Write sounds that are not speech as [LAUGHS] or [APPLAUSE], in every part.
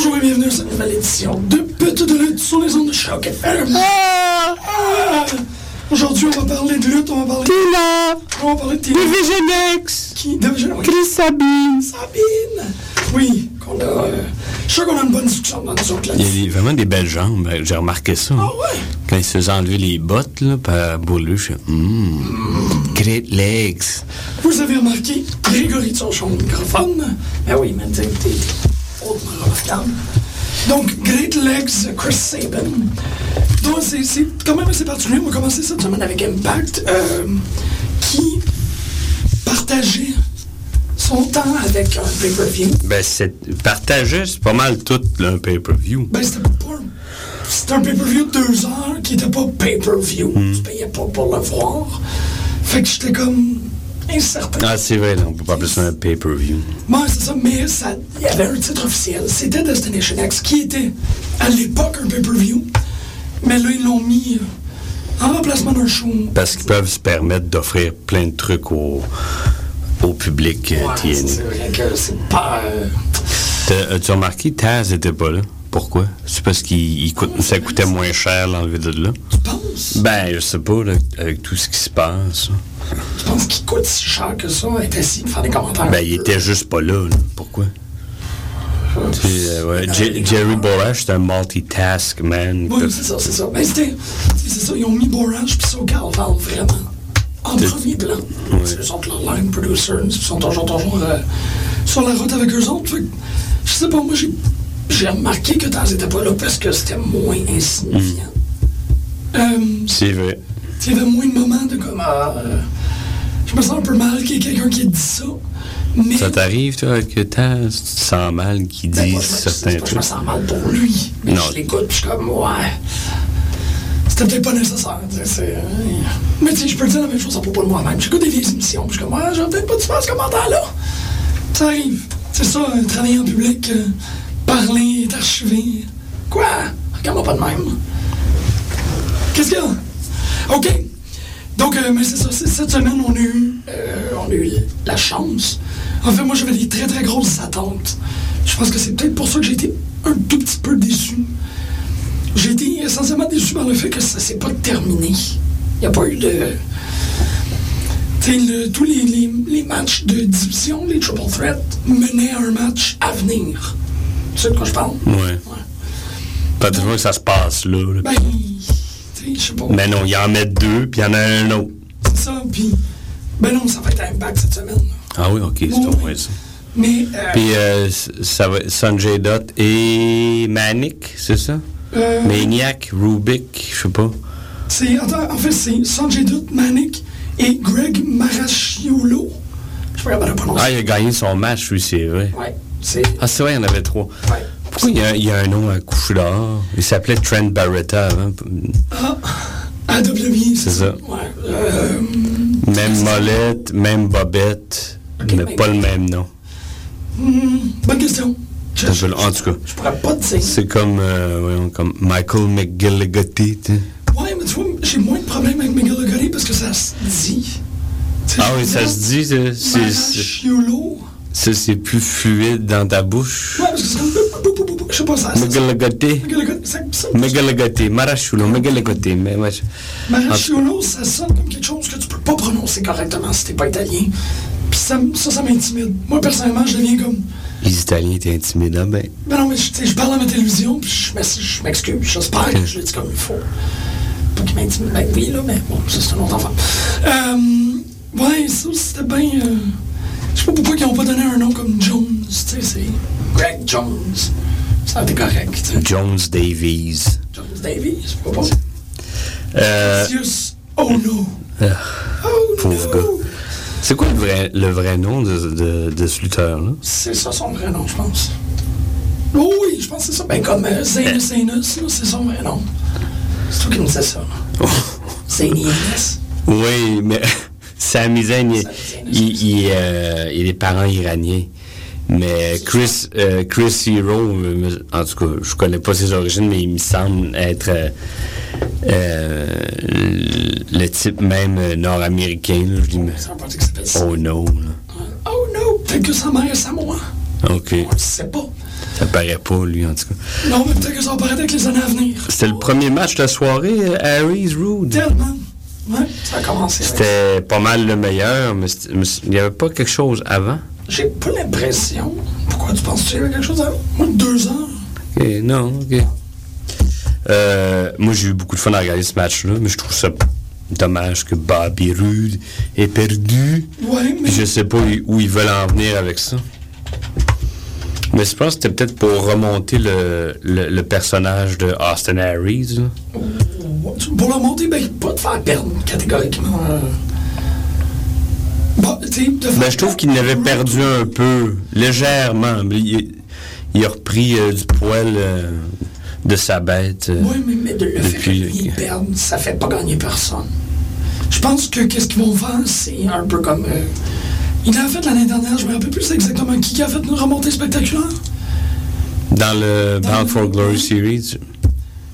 Bonjour et bienvenue à cette nouvelle édition de Petite lutte sur les ondes de choc FM. Ah! Aujourd'hui, on va parler de lutte, on va parler Tina! On va parler de Tina. Division X! Qui Division X? Chris Sabine! Sabine! Oui, qu'on a. euh, je suis sûr qu'on a une bonne discussion dans nous autres Il y a vraiment des belles jambes. Ben, J'ai remarqué ça. Ah ouais? Quand il se faisait enlever les bottes là, par Bourlu, je fais Mmm, great legs. Vous avez remarqué, Grégory de son son microphone. Ben oui, mais t'es Donc, Great Legs, Chris Sabin. Donc, c'est quand même assez particulier. On va commencer cette semaine avec Impact, euh, qui partageait son temps avec un pay-per-view. Ben, c'est partagé, c'est pas mal tout là, un pay-per-view. Ben, c'était pas. C'était un pay-per-view de deux heures qui était pas pay-per-view. Hmm. Tu payais pas pour le voir. Fait que j'étais comme incertain. Ah, c'est vrai, là, on peut pas appeler ça un pay-per-view. Ouais, c'est ça, mais ça- il y avait un titre officiel. C'était Destination X, qui était à l'époque un pay-per-view. Mais là, ils l'ont mis euh, en remplacement d'un show. Parce qu'ils peuvent se permettre d'offrir plein de trucs au, au public euh, Ouais, TNA. c'est vrai que c'est pas. euh, As-tu remarqué, Taz était pas là? Pourquoi? C'est parce qu'il il coûte, ça coûtait moins cher l'enlever de là? tu penses? Ben, je sais pas, là, avec tout ce qui se passe. Tu penses qu'il coûte si cher que ça, être assis faire des commentaires? Ben, il était juste pas là, là. Pourquoi? Euh, ouais, J- Jerry Borash, c'est un multitask man. Oui, c'est ça, c'est ça. Ben, c'était. C'est ça, ils ont mis Borage puis SoCal Val vraiment en premier plan. C'est eux autres, leurs line producers, ils sont toujours, toujours euh, sur la route avec eux autres. Fait je sais pas, moi, j'ai. J'ai remarqué que Taz était pas là parce que c'était moins insignifiant. Euh, C'est vrai. il y avait moins de moments de comme. ah, euh, je me sens un peu mal qu'il y ait quelqu'un qui ait dit ça. Mais. Ça t'arrive, toi, que Taz, tu te sens mal qu'il Ben, dise me- certains que Je me trucs? sens mal pour lui. Mais Non. je l'écoute, puis je suis comme, ouais. C'était peut-être pas nécessaire. c'est, euh, Mais tu sais, je peux dire la même chose à propos de moi-même. J'écoute des vieilles émissions, puis je suis comme, ouais, j'aurais peut-être pas dû faire ce commentaire-là. Ça arrive. C'est ça, travailler en public, euh, parler, archivé. Quoi? Regarde-moi pas de même. Qu'est-ce qu'il y a? OK. Donc, euh, mais c'est ça, cette semaine, on a, eu, euh, on a eu la chance. En fait, moi, j'avais des très, très grosses attentes. Je pense que c'est peut-être pour ça que j'ai été un tout petit peu déçu. J'ai été essentiellement déçu par le fait que ça s'est pas terminé. Il n'y a pas eu de... Le- tous les, les- les matchs de division, les triple threat, menaient à un match à venir. Tu sais de quoi je parle? Ouais. Pas toujours que ça se passe là. là. Ben, sais, je sais pas. Mais non, il en met deux, puis il y en a un autre. C'est ça, puis... Ben non, ça va être Impact cette semaine. Ah oui, ok, c'est Oui, au oui. moins ça. Mais... euh, Puis euh, ça va Sanjay Dutt et Manic, c'est ça? euh, Maniac, Rubik, je sais pas. C'est, attends, en fait, c'est Sanjay Dutt, Manic et Greg Marasciolo. Je suis pas de prononcer. Ah, il a gagné son match, lui, c'est vrai. Ouais. Ah, c'est vrai, il y en avait trois. Ouais. Pourquoi il y a, il y a un nom à coucher dehors? Il s'appelait Trent Barretta avant. À WWE, C'est ça. Ouais. Euh, Même Molette, même Bobette, mais mais- pas le même nom. hmm, bonne question. Je, je, En tout cas, je pourrais pas te dire. c'est comme, euh, voyons, comme Michael sais. Ouais, mais tu vois, j'ai moins de problèmes avec Miguel Legori parce que ça se dit. Ah oui, ça se dit, c'est- Marasciolo. Ça, c'est plus fluide dans ta bouche? Ouais, parce que bou- Je sais pas ça. ça- ça- ça- Megalogote. Marachulo. Megalogote. Mais moi, je- Marachiolo, ça sonne comme quelque chose que tu peux pas prononcer correctement si t'es pas italien. Puis ça, ça, ça m'intimide. Moi, personnellement, je deviens comme. les Italiens étaient intimidants. Ben, Ben non, mais je, parle à ma télévision, puis je m'ex- je m'excuse. J'espère que je le dis comme il faut. Pas qu'il m'intimide. Ben oui, là, mais bon, ça, c'est un autre enfant. Euh, ouais, ça, c'était bien. euh, je sais pas pourquoi ils ont pas donné un nom comme Jones. Tu sais, c'est Greg Jones. Ça a été correct. tu sais. Jones Davies. Jones Davies, pourquoi pas? Euh, oh no. Oh Pauvre no. gars. c'est quoi le vrai, le vrai nom de, de, de ce lutteur-là? C'est ça son vrai nom, je pense. Oh oui, je pense que c'est ça. Ben comme euh, Zaynus Zaynus, là, c'est son vrai nom. C'est toi qui me disais ça. Zany Zaynus. Oui, mais Sami Zayn, il, il, il, euh, il a des parents iraniens. Mais Chris, euh, Chris Hero, euh, en tout cas, je connais pas ses origines, mais il me semble être euh, euh, le type même nord-américain. oh non. là. Oh no, peut-être que sa mère est Samoa. Ok, On le sait pas. ça paraît pas, lui, en tout cas. Non, mais peut-être que ça va apparaître avec les années à venir. C'était le premier match de la soirée, Harry's Rude. Tellement. Ouais, ça a commencé. avec- C'était pas mal le meilleur, mais il n'y avait pas quelque chose avant? J'ai pas l'impression. Pourquoi tu penses que tu as quelque chose avant? Moi, deux ans. Ok, non, ok. Euh, moi, j'ai eu beaucoup de fun à regarder ce match-là, mais je trouve ça dommage que Bobby Roode ait perdu. Ouais, mais. Puis je sais pas où ils veulent en venir avec ça. Mais je pense que c'était peut-être pour remonter le, le, le personnage de Austin Harris. là. Pour le monter, ben, pas de faire perdre catégoriquement. euh, Bon, Ben, je trouve qu'il n'avait perdu un peu, légèrement. mais il, il a repris euh, du poil euh, de sa bête. euh. Oui, mais, mais de le fait Depuis- qu'ils perdent, ça fait pas gagner personne. Je pense que qu'est-ce qu'ils vont faire, c'est un peu comme. Il a fait l'année dernière, je me rappelle plus exactement qui a fait une remontée spectaculaire? Dans le Bound le- for Glory Series,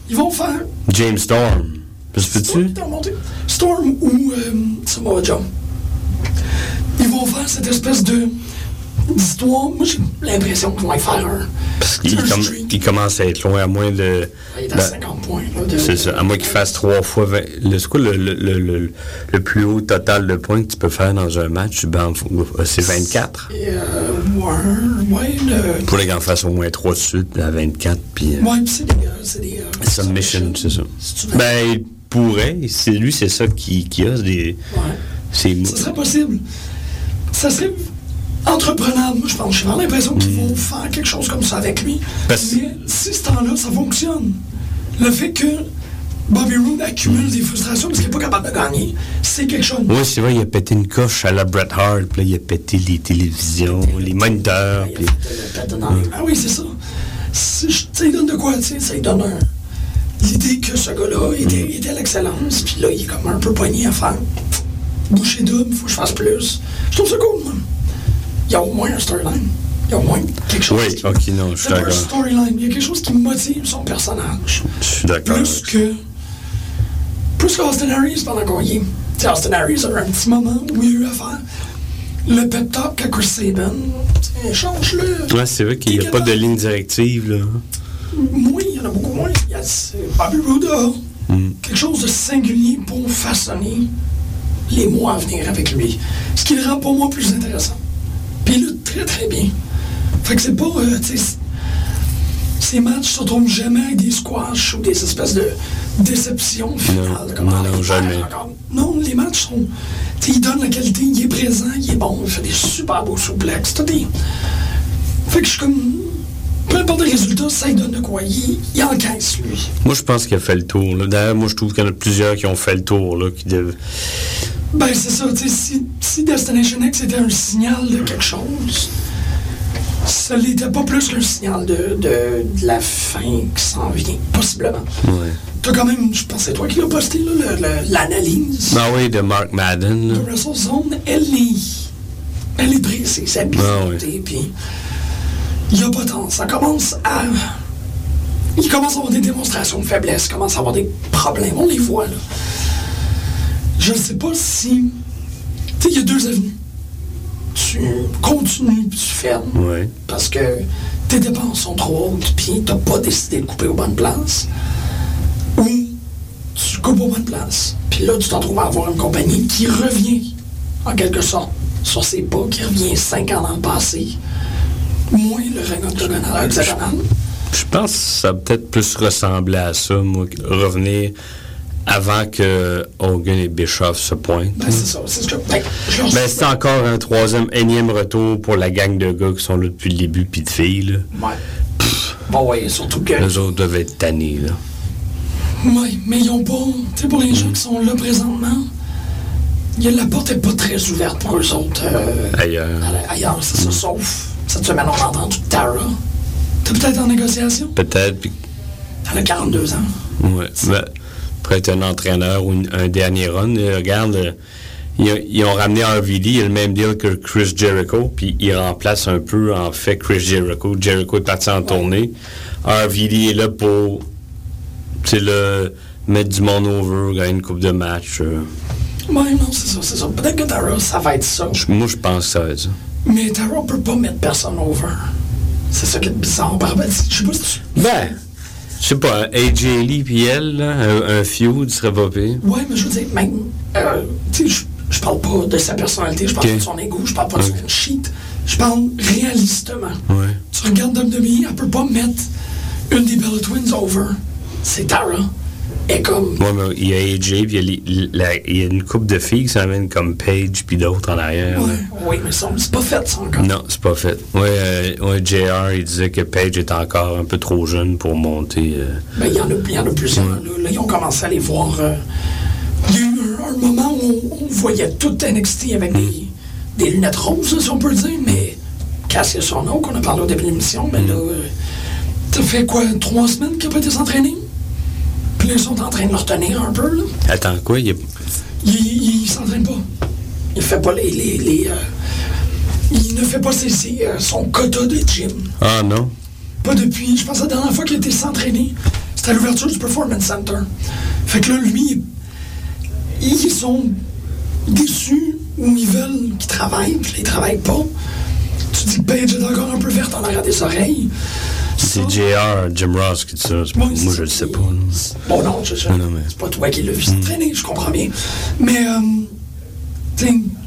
Ils vont faire. James Storm. Je remonté? Storm ou euh, Samoa Joe. Ils vont faire cette espèce de d'histoire. Moi, j'ai l'impression qu'ils vont y faire un. Parce qu'il com- commence à être loin, à moins de. Il est à ben, 50 points. C'est ça, à moins qu'il fasse trois fois. 20 le- C'est quoi le, le, le, le- le plus haut total de points que tu peux faire dans un match? for- euh, C'est 24. Et, euh, ouais, ouais, le- Pour les en fasse au moins 3 de suite à 24. Puis, euh, Ouais, puis c'est des. euh, c'est des euh, Submission, c'est ça. Ben, il pourrait. C'est lui, c'est ça qui, qui a. Des, Ouais. c'est Ça serait possible. Ça serait entreprenable, moi, je pense. J'ai vraiment l'impression qu'ils vont faire quelque chose comme ça avec lui. Parce- Mais si ce temps-là, ça fonctionne. Le fait que Bobby Roode accumule des frustrations parce qu'il n'est pas capable de gagner, c'est quelque chose. Oui, c'est vrai, il a pété une coche à la Bret Hart, puis là, il a pété les télévisions, les moniteurs, puis... Ah oui, c'est ça. Ça lui donne de quoi, tu sais? Ça lui donne un- l'idée que ce gars-là était, était à l'excellence, puis là, il est comme un peu poigné à faire. Boucher double, il faut que je fasse plus. Je trouve ça cool, moi. Il y a au moins un storyline. Il y a au moins quelque chose. Oui, qui- ok, non, je suis d'accord. storyline. Il y a quelque chose qui motive son personnage. Je suis d'accord. Plus que. Plus qu'Austin Harris pendant qu'on y est. Austin Harris a eu un petit moment où il a eu à faire le pep talk à Chris sais, Change-le. Ouais, c'est vrai qu'il n'y a pas de ligne directive, là. Moins, il y en a beaucoup moins. Il y a Bobby a Mm. quelque chose de singulier pour façonner les mois à venir avec lui. Ce qui le rend pour moi plus intéressant. Puis il lutte très très bien. Fait que c'est pas. euh, ces matchs se retrouvent jamais avec des squash ou des espèces de déceptions finales. Non, comme non, non, jamais. Non, les matchs sont. tu sais, il donne la qualité, il est présent, il est bon, il fait des super beaux souplexes. Tout. Fait que je suis comme. Peu importe le résultat, ça donne de quoi. Il, il encaisse, lui. Moi, je pense qu'il a fait le tour. D'ailleurs, moi, je trouve qu'il y en a plusieurs qui ont fait le tour, là, qui dev- Ben, c'est ça, tu sais, si, si Destination X était un signal de quelque chose, ça l'était pas plus qu'un signal de, de, de la fin qui s'en vient, possiblement. Ouais. T'as quand même, je pense c'est toi qui l'as posté, l'analyse Ah oui, de Mark Madden, là. de WrestleZone, elle est, elle est précise, elle est bien Ah notée, puis il y a pas tant, ça commence à... Il commence à avoir des démonstrations de faiblesse, commence à avoir des problèmes, on les voit, là. Je ne sais pas si... Tu sais, il y a deux avenues. Tu continues, tu fermes, Ouais. parce que tes dépenses sont trop hautes, puis t'as pas décidé de couper aux bonnes places, ou tu coupes aux bonnes places, puis là, tu t'en trouves à avoir une compagnie qui revient, en quelque sorte, sur ses pas, qui revient cinq ans dans le passé, moins le règne octogonal, hexagonal. Je pense que ça va peut-être plus ressembler à ça, moi, revenir avant que Hogan et Bischoff se pointent. Ben, c'est ça. C'est ce que. Ben, Ben, c'est encore un troisième, énième retour pour la gang de gars qui sont là depuis le début, puis de filles, là. Ouais. Bon, ouais, surtout que. Les autres doivent être tannés, là. Oui, mais ils ont pas. Tu sais, pour les gens qui sont là présentement, y a- la porte est pas très ouverte pour eux autres. euh, Ailleurs. ailleurs, c'est ça, sauf cette semaine, on a entendu Tara. T'es peut-être en négociation? Peut-être, puis Elle a 42 ans. Ouais. Pour être un entraîneur ou une- un dernier run, regarde, ils, ont- ils ont ramené RVD, il a le même deal que Chris Jericho, puis il remplace un peu, en fait, Chris Jericho. Jericho est parti en tournée. RVD est là pour, tu le, mettre du monde over, gagner une coupe de match. euh. Ouais, non, c'est ça, c'est ça. Peut-être que Tara, ça va être ça. Moi, je pense que ça va être ça. Mais Tara peut pas mettre personne over. C'est ça qui est bizarre. Je sais pas si tu. Ben, je sais pas, AJ Lee puis elle, là, un, un feud serait pas pire. Ouais, mais je veux dire, même. euh, tu sais, je- parle pas de sa personnalité, je parle pas de son ego, je parle pas de son shit. Je parle réalistement. Ouais. Tu regardes WWE, elle peut pas mettre une des Bella Twins over. C'est Tara. Et comme. Ouais, mais il y a AJ, puis il y a, y une couple de filles qui s'amènent comme Paige, puis d'autres en arrière. Ouais, oui, mais c'est pas fait, ça encore. Non, c'est pas fait. Ouais, euh, ouais, JR, il disait que Paige est encore un peu trop jeune pour monter. euh. Ben, il y en a, il y en a plusieurs. Là, Là, ils ont commencé à les voir. euh, il y a eu un, moment où on, voyait tout NXT avec des, des lunettes roses, si on peut le dire, mais Cassius Ohno, qu'on a parlé au début de l'émission, ben là, euh, ça fait quoi, trois semaines qu'il n'a pas été s'entraîner? Puis là, ils sont en train de le retenir un peu, là. Attends, quoi? Il Il, s'entraîne pas. Il fait pas les. les, les, euh, il ne fait pas ses, ses, euh, son quota de gym. Ah non? Pas depuis. Je pense que la dernière fois qu'il été s'entraîner, c'était à l'ouverture du Performance Center. Fait que là, lui, ils sont déçus ou ils veulent qu'il travaille, puis là, il travaille pas. Tu dis que Paige est encore un peu verte en arrière des oreilles. C'est JR, Jim Ross qui dit ça. Moi, je le sais pas. là. Bon, non, je, je- Non, non, mais- c'est pas toi qui l'as vu s'entraîner, je comprends bien. Mais, euh,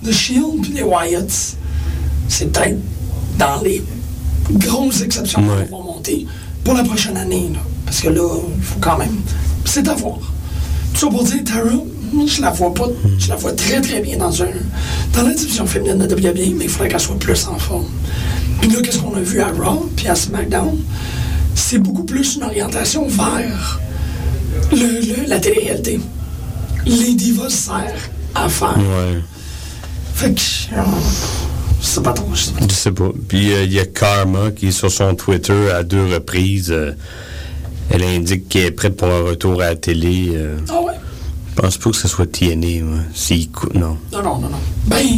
The Shield puis les Wyatts, c'est peut-être dans les grosses exceptions Ouais. qu'on va monter pour la prochaine année. là. Parce que là, il faut quand même. C'est à voir. Tout ça pour dire, Tara, je la vois pas. Je la vois très très bien dans un dans la division féminine de WWE, mais il faudrait qu'elle soit plus en forme. Puis là, qu'est-ce qu'on a vu à Raw puis à SmackDown? C'est beaucoup plus une orientation vers le, le- la télé-réalité. Les divas servent à faire. Ouais. Fait que. euh, je sais pas trop. Je sais pas. Je sais pas. Puis euh, il y a Karma qui, sur son Twitter, à deux reprises, euh, elle indique qu'elle est prête pour un retour à la télé. euh. Ah ouais? Je pense pas que ce soit TNA, moi. S'il non. Non, non, non, non. Ben,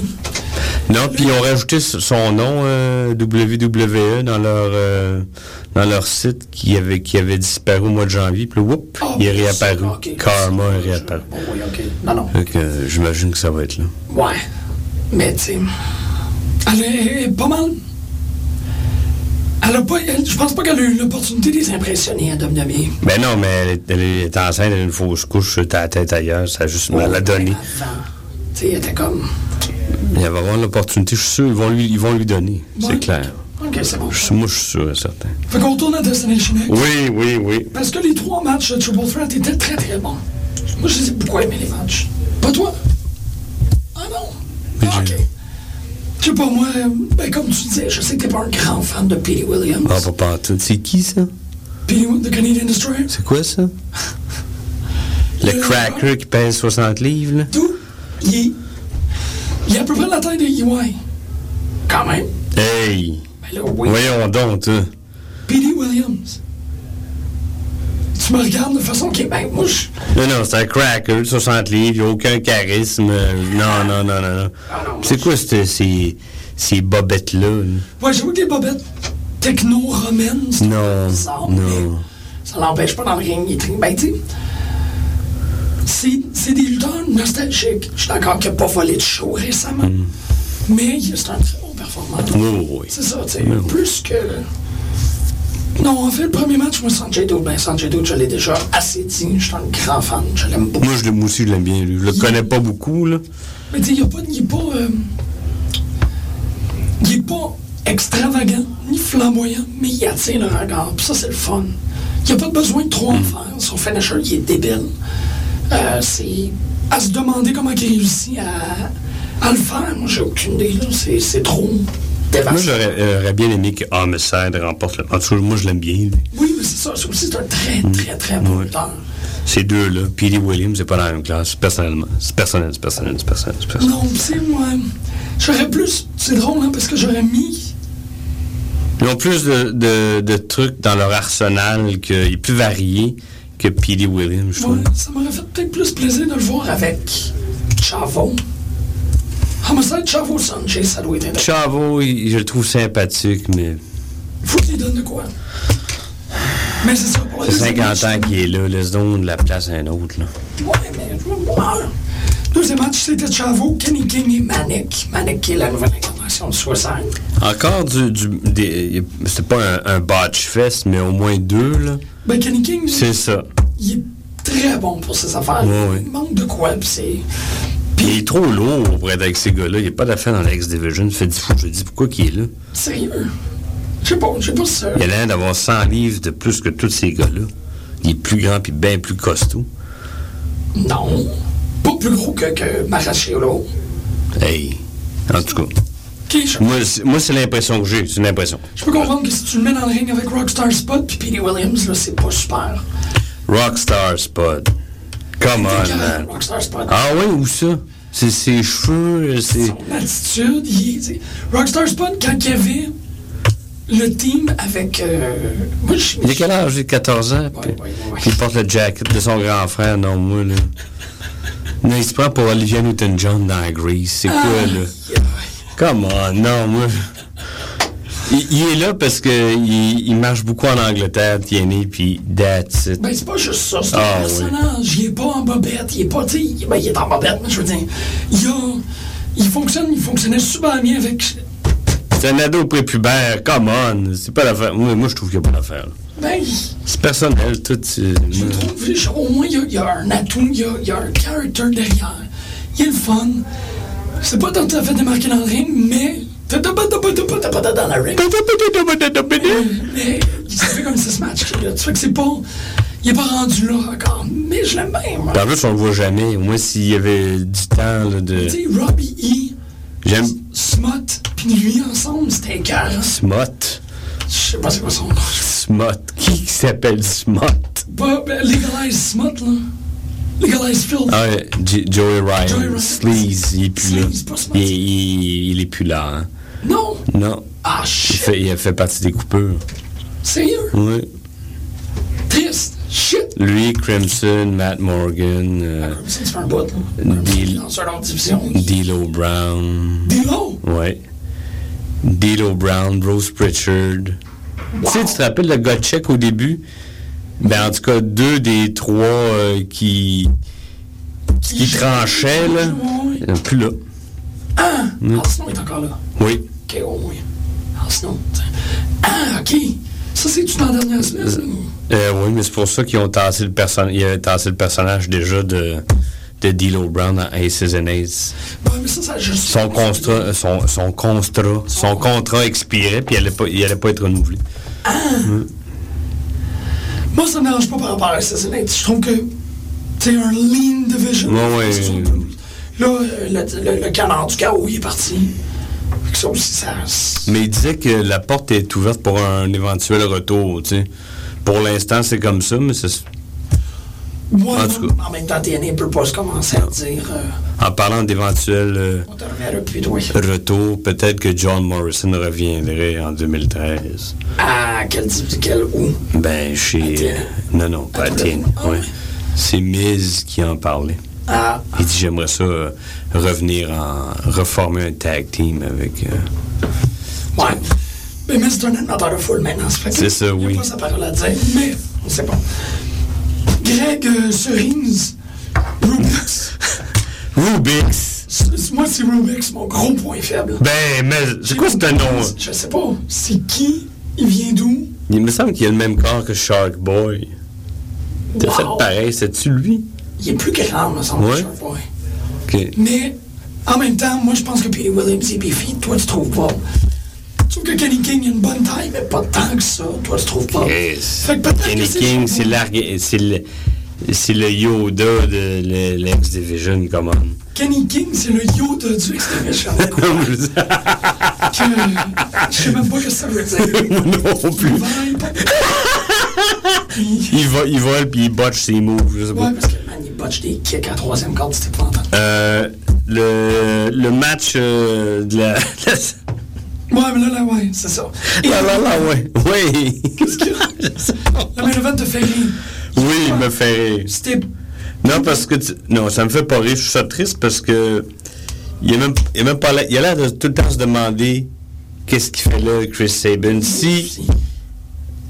Non, puis ils ont rajouté son nom, euh, WWE, dans leur euh, dans leur site qui avait, qui avait disparu au mois de janvier. Puis whoop, ah, il est réapparu. Karma est réapparu. Bon, oui, ok. Non, non. Euh, j'imagine que ça va être là. Ouais. Mais, tu sais. Elle est pas mal. Elle a pas. elle- je pense pas qu'elle a eu l'opportunité de les impressionner à WWE. Ben non, mais elle est, elle est enceinte, elle a une fausse couche, sur ta tête ailleurs, ça a juste mal à donner. Tu sais, elle était comme. Il va avoir l'opportunité, je suis sûr, ils vont lui, ils vont lui donner. C'est clair. Ok, c'est bon. Je moi, je suis sûr et certain. Fait qu'on retourne à Destination X. Oui, oui, oui. Parce que les trois matchs de Triple Threat étaient très très bons. Moi, je sais pourquoi aimer les matchs. Pas toi? Ah non? Ah, ok. Je sais pas, moi, euh, ben, comme tu disais, je sais que t'es pas un grand fan de Petey Williams. Ah, pas partout. C'est qui, ça? Wi- The Canadian Destroyer. C'est quoi, ça? [LAUGHS] Le Le- cracker qui pèse 60 livres, là? Tout, il est, il est à peu près la taille de EY. Quand même. Hey! Ben là, oui. Voyons donc, toi. Williams. Tu me regardes de façon qui est, ben, moi, je... Non, non, c'est un cracker, 60 livres, il n'y a aucun charisme. Non, non, non, non, non. Ah non, C'est quoi ces, ces bobettes-là? là? Ouais, j'avoue que les bobettes techno-romaines, c'est Non, bizarre, non. mais ça l'empêche pas est très- Ben, tu sais, c'est- des lutteurs nostalgiques. Je suis d'accord qu'il n'a pas volé de show récemment, mais il- c'est un très bon performant. Mm. Oui, oui, oui. C'est ça, tu sais, plus que... Non, en fait, le premier match, moi, Sanjay Dutt, ben, Sanjay Dutt, je l'ai déjà assez dit. Je suis un grand fan. Je l'aime beaucoup. Moi, je l'aime aussi, je l'aime bien. lui. Je le connais pas beaucoup, là. Mais tu sais, il n'est pas. Il est pas, euh, est pas extravagant ni flamboyant, mais il attire le regard. Puis ça, c'est le fun. Il n'y a pas besoin de trop en faire. Son finisher, il est débile. Euh, c'est à se demander comment il réussit à, à le faire. Moi, j'ai aucune idée. là. C'est c'est Moi, j'aurais euh, j'aurais bien aimé que Homicide remporte le. En tout cas, moi, je l'aime bien. lui. Oui, mais c'est ça. C'est aussi un très, très, très bon lutteur. Ces deux-là, Petey Williams, c'est pas dans la même classe, personnellement. C'est personnel, c'est personnel, c'est personnel, c'est personnel. Non, tu sais, moi, j'aurais plus. C'est drôle, hein, parce que j'aurais mis. Ils ont plus de, de, de trucs dans leur arsenal qui est plus varié que Petey Williams, je trouve. Ouais, ça m'aurait fait peut-être plus plaisir de le voir avec Chavo. Homicide Chavo Sanchez, ça doit être. Chavo, je le trouve sympathique, mais Faut qu'il donne de quoi? Mais c'est ça, pour c'est les 50 matchs, ans qu'il est là, laisse donc de la place à un autre, là. Ouais, mais. ouais. Deuxième match, c'était Chavo, Kenny King et Manic. Manic qui est la nouvelle incarnation de Suicide. Encore du. du des- c'est pas un, un botch fest, mais au moins deux, là. Ben, Kenny King, C'est ça. il est très bon pour ses affaires. Ouais, ouais. Il manque de quoi, puis c'est. Il est trop lourd pour être avec ces gars-là. Il n'y a pas d'affaire dans la X-Division. Fait du fou. Je dis pourquoi qu'il est là? Sérieux? Je sais pas, je sais pas si ça. Il a l'air d'avoir 100 livres de plus que tous ces gars-là. Il est plus grand puis bien plus costaud. Non. Pas plus gros que, que. Hey. En tout cas. Je, Moi, c'est- moi, c'est l'impression que j'ai. C'est une impression. je peux comprendre que si tu le mets dans le ring avec Rockstar Spot puis Petey Williams, là, c'est pas super. Rockstar Spud. Come on, man. Ah oui, où ça? C'est ses cheveux, c'est... Son attitude, il est- Rockstar Spot, quand il y avait le team avec. euh, moi, je Il a quel âge? Il a 14 ans? Puis, ouais, ouais. puis il porte le jacket de son grand frère. Non, moi, là... Non, il se prend pour Olivia Newton-John dans Grease. C'est quoi, là? Yeah. Come on, non, moi... Il, il est là parce que il, il marche beaucoup en Angleterre, TNA, puis that's it. Ben, c'est pas juste ça, c'est Ah, un personnage. Il est pas en bobette, il est pas, tu sais, ben, il est en bobette, mais je veux dire, il a. Il fonctionne, il fonctionnait super bien avec. C'est un ado prépubère, come on. C'est pas l'affaire. Moi, moi, je trouve qu'il n'y a pas d'affaire. Ben, C'est personnel, tout. je trouve, au moins, il y, a, il y a un atout, il y a, il y a un character derrière. Il est le fun. C'est pas tout à fait démarqué dans le ring, mais. T'as pas dans la ring. Mais il s'est fait comme qu'il est là. Tu fais que c'est pas. Il est pas rendu là encore. Mais je l'aime bien, moi. En plus, on le voit jamais. Moins, s'il y avait du temps là, de. Tu sais, Robbie E, J'aime Smut, puis lui ensemble, c'était écœurant. Smut. Je sais pas c'est quoi son nom. Smut. Qui s'appelle Smut? Pas ben, Legalize Smut, là. Legalize Filth. Ah, Joey Ryan. Joey Ryan. Sleaze, il est plus là. Sleaze, pas Smut. Il, il- il est plus là. Hein. Non. Non. Ah, Il, shit. fait, il a fait partie des coupeurs. Sérieux? Oui. Triste. Shit. Lui, Crimson, Matt Morgan, euh, Ça, tu fais un bout. Dans une autre division. Brown. D'Lo. Ouais. D'Lo Brown, Rose Pritchard. Tu sais, tu te rappelles le gars tchèque au début? Ben, en tout cas, deux des trois euh, qui, qui tranchaient, là. Euh, Plus là. Ah, Arsenault est encore là. Oui. Ok, au moins. Arsenault. tiens. Ah, ok. Ça, c'est-tu dans la dernière semaine? Euh, oui, mais c'est pour ça qu'ils ont tassé le avaient tassé le personnage déjà de, de D'Lo Brown dans Aces and Aces. Ouais, mais ça, ça juste. Son contrat, son, son contrat, son contrat expirait, puis il allait pas, il allait pas être renouvelé. Moi, ça me dérange pas par rapport à Assassinate. Je trouve que c'est un lean division. Ouais, ouais. Là, euh, le, le- le canard du chaos, il est parti. Fait que ça aussi, ça. Mais il disait que la porte est ouverte pour un éventuel retour, tu sais. Pour l'instant, c'est comme ça, mais c'est- Ouais, En tout cas. en même temps, TNA peut pas se commencer à dire euh, en parlant d'éventuel euh, retour, peut-être que John Morrison reviendrait en 2013. Ah, quel type, quel où? Ben, chez... Non, non, pas à TNA, Ah ouais. C'est Miz qui en parlait. Ah, Il dit j'aimerais ça euh, revenir en reformer un tag team avec euh, ouais. Mais, mais c'est un animateur de foule maintenant. ça fait C'est ça, Il oui. a pas sa parole à dire, mais on sait pas. Greg euh, Cerise, Rubix. Rubix. C'est- Moi, c'est Rubix, mon gros point faible. Ben mais c'est quoi ce nom? Je sais pas. C'est qui? Il vient d'où? Il me semble qu'il a le même corps que Shark Boy. T'as Wow. fait pareil, c'est-tu lui? Il est plus grand, me semble, Ouais. Ok. Mais, en même temps, moi, je pense que Petey Williams est beefy. Toi, tu trouves pas. Je trouve que Kenny King a une bonne taille, mais pas tant que ça. Toi, tu trouves pas. Yes. Fait que peut-être Kenny que King, c'est le, le Yoda de l'X-Division, comment? Kenny King, c'est le Yoda du. [LAUGHS] Non, je sais- que, je sais même pas ce que ça veut dire. [LAUGHS] Non plus. [LAUGHS] Il, va, il vole puis il botche ses moves, je sais pas. Ouais, parce que, botche des kicks à troisième corde, c'était épouvantable. Euh, le, le match euh, de la... [LAUGHS] Ouais, mais là, là, ouais, c'est ça. Et Là, là, là, ouais. Oui. Qu'est-ce qu'il y a? Le main event te fait rire. Oui, il me fait rire. C'était. Non, parce que... tu- Non, ça me fait pas rire. Je suis ça triste parce que... Il est même, il est même pas là. Il a l'air de tout le temps se demander qu'est-ce qu'il fait là, Chris Sabin. Si...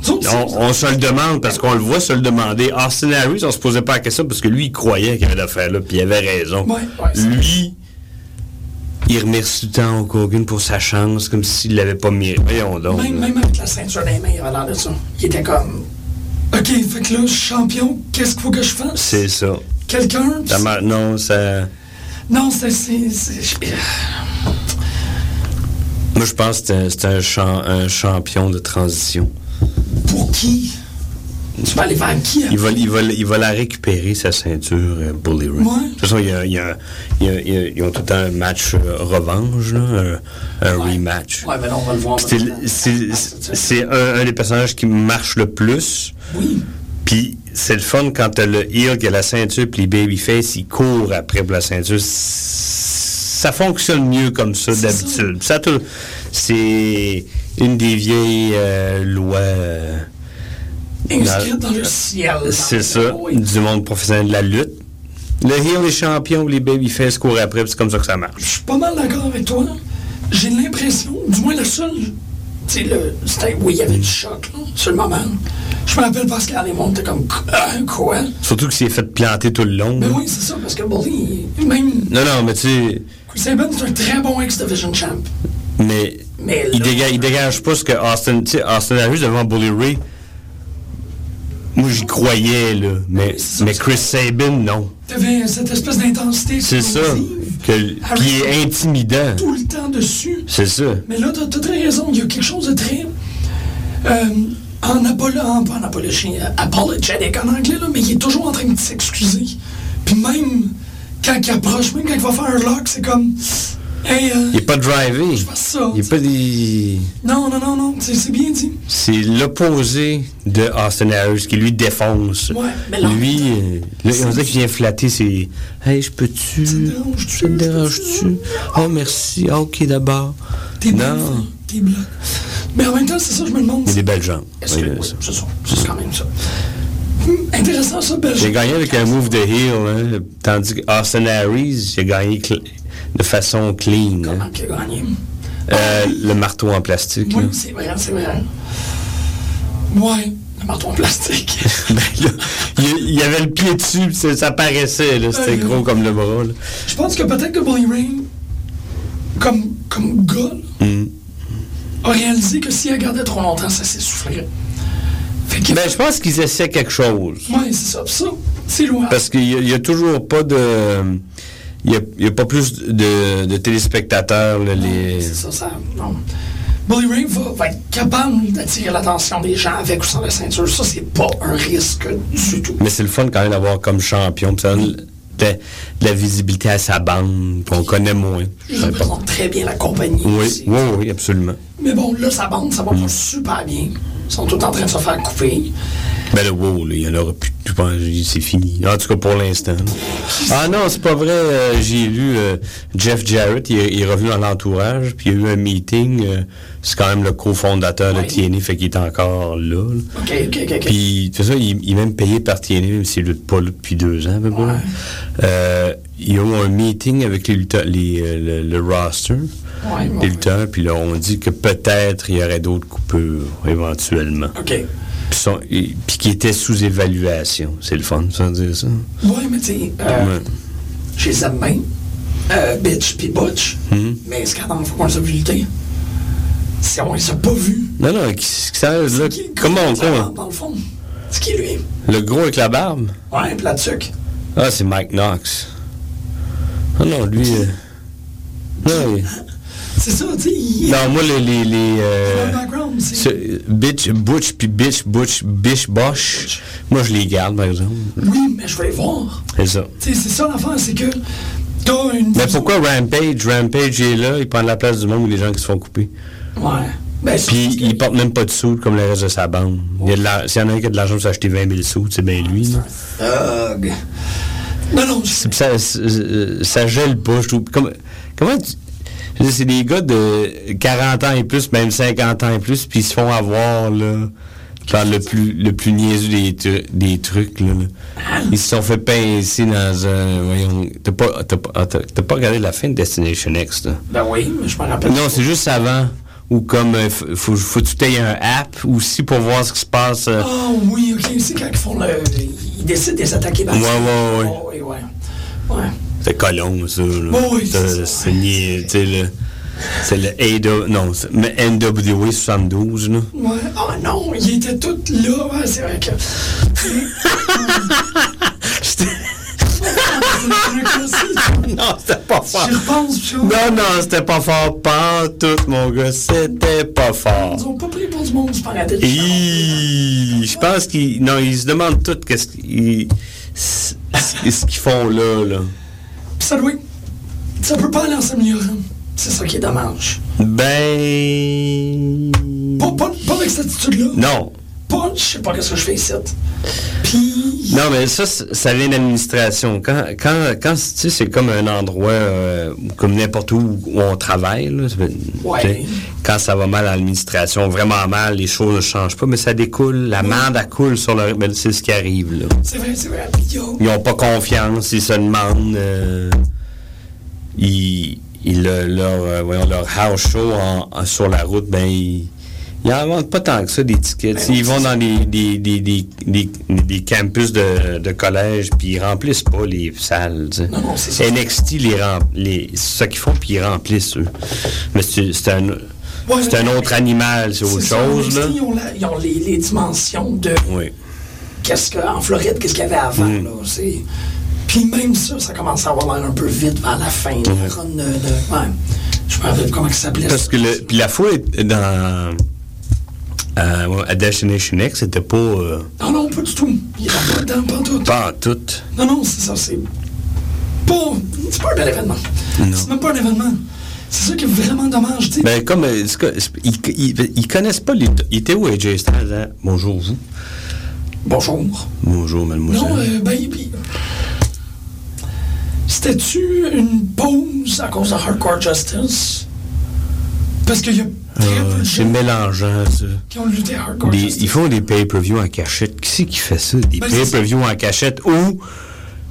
On, c'est- on se le demande parce qu'on le voit se le demander. Austin Harris, on se posait pas la question parce que lui, il croyait qu'il y avait l'affaire là, puis il avait raison. Ouais, ouais, c'est- lui, il remercie tout le temps Hulk Hogan pour sa chance, comme s'il l'avait pas mérité. Voyons donc. Même, avec la ceinture des mains, il avait l'air de ça. Il était comme. Ok, fait que là, je suis champion, qu'est-ce qu'il faut que je fasse? C'est ça. Quelqu'un? Ça non, ça. Non, c'est. c'est- c'est- Moi, je pense que c'était un, champ- un champion de transition. Pour qui? Tu vas aller vers qui? Il va, il va, il va la récupérer, sa ceinture, euh, Bully Ray. Ouais. De toute façon, il y a- y a- ils ont tout le temps un match euh, revanche, là, un, un Ouais. rematch. Ouais, mais là, on va le voir. C'est- un, un des personnages qui marche le plus. Oui. Puis c'est le fun quand t'as le heel qui a la ceinture, puis les babyface, ils courent après pour la ceinture. Ça fonctionne mieux comme ça d'habitude. Ça, tout- c'est une des vieilles euh, lois. euh, Inscrit dans le ciel. c'est ça, du monde professionnel de la lutte. Le heel est champion, les babyface courent après, c'est comme ça que ça Je marche. suis pas mal d'accord avec toi. J'ai l'impression, du moins le seul. Le. C'était. Oui, il y avait du choc, là, sur le moment. Je me rappelle Pascal on était comme. Ah, quoi? Surtout qu'il s'est fait planter tout le long. Mais là. oui, c'est ça, parce que Bully, même. Non, non, mais tu sais, c'est un très bon X-Division champ. mais Mais là. Il dégage, il dégage pas ce que Austin, Austin Harris devant Bully Ray. Moi, j'y croyais, là. Mais, mais Chris Sabin, non. T'avais cette espèce d'intensité. C'est ça. Que, il est intimidant. Tout le temps dessus. C'est ça. Mais là, t'as as très raison. Il y a quelque chose de très. euh, en, apolo en, pas en apologie, euh, apologetic en anglais, là, mais il est toujours en train de s'excuser. Puis même quand il approche, même quand il va faire un lock, c'est comme. Hey, euh, Il est pas drivé. je ça. Il est pas des... Non, non, non, non, c'est bien dit. C'est l'opposé de Austin Harris qui lui défonce. Ouais, mais là- Lui, euh, on dirait qu'il vient flatter ses. Hey, je peux-tu? Ça te dérange-tu? Oh, merci. Ah, ok, d'abord. T'es Non. T'es blanc. Mais en même temps, c'est ça, je me demande. Il a des belles jambes. Est-ce Oui, que. c'est ça. C'est quand même ça. Hum, Intéressant, ça, Belgique. J'ai gagné avec un move de heel, hein, tandis que Austin Harris, j'ai gagné de façon clean. hein. Comment qu'il a gagné? Euh, le marteau en plastique. Oui, c'est vrai, c'est vrai. Ouais, le marteau en plastique. [LAUGHS] Ben là, il, y avait le pied dessus, ça, paraissait, c'était gros comme le bras. là. Je pense que peut-être que Bully Ray, comme, comme gars, là, Mm. a réalisé que s'il regardait trop longtemps, ça s'essoufflerait. Ben, je pense qu'ils essaient quelque chose. ouais, c'est ça. Ça, c'est loin. Parce qu'il n'y a, toujours pas de. Il n'y a, pas plus de, de téléspectateurs. là, les... C'est ça, ça. Non. Bully Ray va, va être capable d'attirer l'attention des gens avec ou sans la ceinture. Ça, c'est pas un risque du tout. Mais c'est le fun quand même d'avoir comme champion. ça donne de, de la visibilité à sa bande, qu'on connaît moins. Il représente très bien la compagnie. Oui, aussi. oui, oui, absolument. Mais bon, là, sa bande, ça va pas super bien. Ils sont tous en train de se faire couper. Ben là, wow, là, il y en aura plus. Je pense que c'est fini. En tout cas, pour l'instant. Ah non, c'est pas vrai. euh, J'ai lu euh, Jeff Jarrett, il, est- il est revenu dans l'entourage, puis il y a eu un meeting. euh, c'est quand même le cofondateur Ouais. de TNA, fait qu'il est encore là. là. OK, OK, OK. Puis, sais ça, il, il est même payé par TNA, même s'il lutte pas là depuis deux ans, à peu près. Ouais. Il y a eu un meeting avec les les, le, le roster, Ouais, puis là, on dit que peut-être il y aurait d'autres coupures, éventuellement. OK. Puis, et- puis qui étaient sous évaluation. C'est le fun, ça, dire ça. Ouais, mais tu sais, euh, Ouais. aime bien. Euh, bitch puis Butch. Mhm. Mais est-ce qu'à faut qu'on les a vu lutter? C'est, on les a pas vus. Non, non, qui, qui- ça, là, C'est qui comment on compte? Dans le fond? C'est qui, lui? Le gros avec la barbe? Ouais, plat de sucre. Ah, c'est Mike Knox. Ah non, lui... euh, Non, il- C'est ça, tu sais. non, moi, les... les, les euh, ce- bitch, Butch, puis Bitch, Butch, Bish, Bosch, moi, je les garde, par exemple. Oui, mais je vais les voir. C'est ça. Tu sais, c'est ça l'affaire, c'est que t'as une. Mais pourquoi Rampage? Rampage est là, il prend la place du monde ou les gens qui se font couper. Ouais. Ben, Puis il porte même pas de sous comme le reste de sa bande. S'il y en a un qui a de l'argent pour s'acheter 20 000 sous, c'est bien lui. Non, non, Ça, ça, ça gèle pas, je trouve. Comme- comment tu. C'est des gars de 40 ans et plus, même 50 ans et plus, puis ils se font avoir, là, par le plus, le plus niaiseux des, tru- des trucs, là, là. Ils se sont fait pincer dans un. Voyons. T'as pas, t'as pas, ah, pas regardé la fin de Destination X, là? Ben oui, je me rappelle. Non, c'est juste avant. Ou comme, euh, faut, faut que tu t'aies un app aussi pour voir ce qui se passe. euh. Ah oui, ok, c'est quand ils font le. Ils décident de les attaquer dans Ouais, ouais, ouais. Oh, oui, ouais. Ouais. C'est colon, ça. Oui, c'est ça. C'est niais, tu sais, le- C'est le AW, non, mais NWA 72, là. Ouais. Ah non, ils étaient tous là. Ouais, c'est vrai que. [LAUGHS] non, c'était pas fort. J'y repense, puis Non, non, c'était pas fort. Pas tout, mon gars. C'était pas fort. Ils ont pas pris pour du monde, pas raté. Hi, Je pense qu'ils. Non, ils se demandent tout qu'est-ce qu'ils. ce ce qu'ils font là, là. Ça doit. Ça peut pas aller en s'améliorant. C'est ça qui est dommage. Ben. Pas, pas, pas avec cette attitude-là. Non. Pas, je sais pas qu'est-ce que je fais ici. Puis. Non, mais ça, ça vient d'administration. Quand, quand, quand tu sais, c'est comme un endroit, euh, comme n'importe où où on travaille, là, Ouais. quand ça va mal à l'administration, vraiment mal, les choses ne changent pas, mais ça découle, la merde, elle coule sur le... ben, c'est ce qui arrive, là. C'est vrai, c'est vrai. Yo. Ils n'ont pas confiance, ils se demandent... euh, ils, ils, le- leur, euh, voyons, leur house show en- en- sur la route, ben, ils... Ils n'en vendent pas tant que ça, des tickets. Ben ils vont dans des, des, des, des, des, campus de, de collège, puis ils remplissent pas les salles. Non, non, c'est ça. NXT, les, rem- les, c'est ça qu'ils font, puis ils remplissent, eux. Mais c'est c'est un, c'est un autre animal, c'est autre C'est ça, chose, là. Ils ont, la- ils ont les, les dimensions de Oui. qu'est-ce que, en Floride, qu'est-ce qu'il y avait avant. Mm. Là, c'est... Puis même ça, ça commence à avoir l'air un peu vite vers la fin de la run de, de- Ouais. Je me rappelle comment ça s'appelait. Parce que le, puis la foule est dans. Euh, à Destination X, c'était pas. euh, Non, non, pas du tout. Il est pas dedans, pas en tout. pas en tout. Non, non, c'est ça, c'est pas... C'est pas un bel événement. C'est même pas un événement. C'est ça qui est vraiment dommage, tu sais. Ben, comme. euh, ils, ils, ils connaissent pas les. Il était où AJ Styles, hein? Bonjour, vous. Bonjour. Bonjour, mademoiselle. Non, euh, ben, puis... C'était-tu une pause à cause de Hardcore Justice? Parce qu'il y a Euh, qui ont lutté Hardcore Des- Justice. ils font des pay-per-view en cachette. Qui c'est qui fait ça? Des Ben, pay-per-view en cachette ou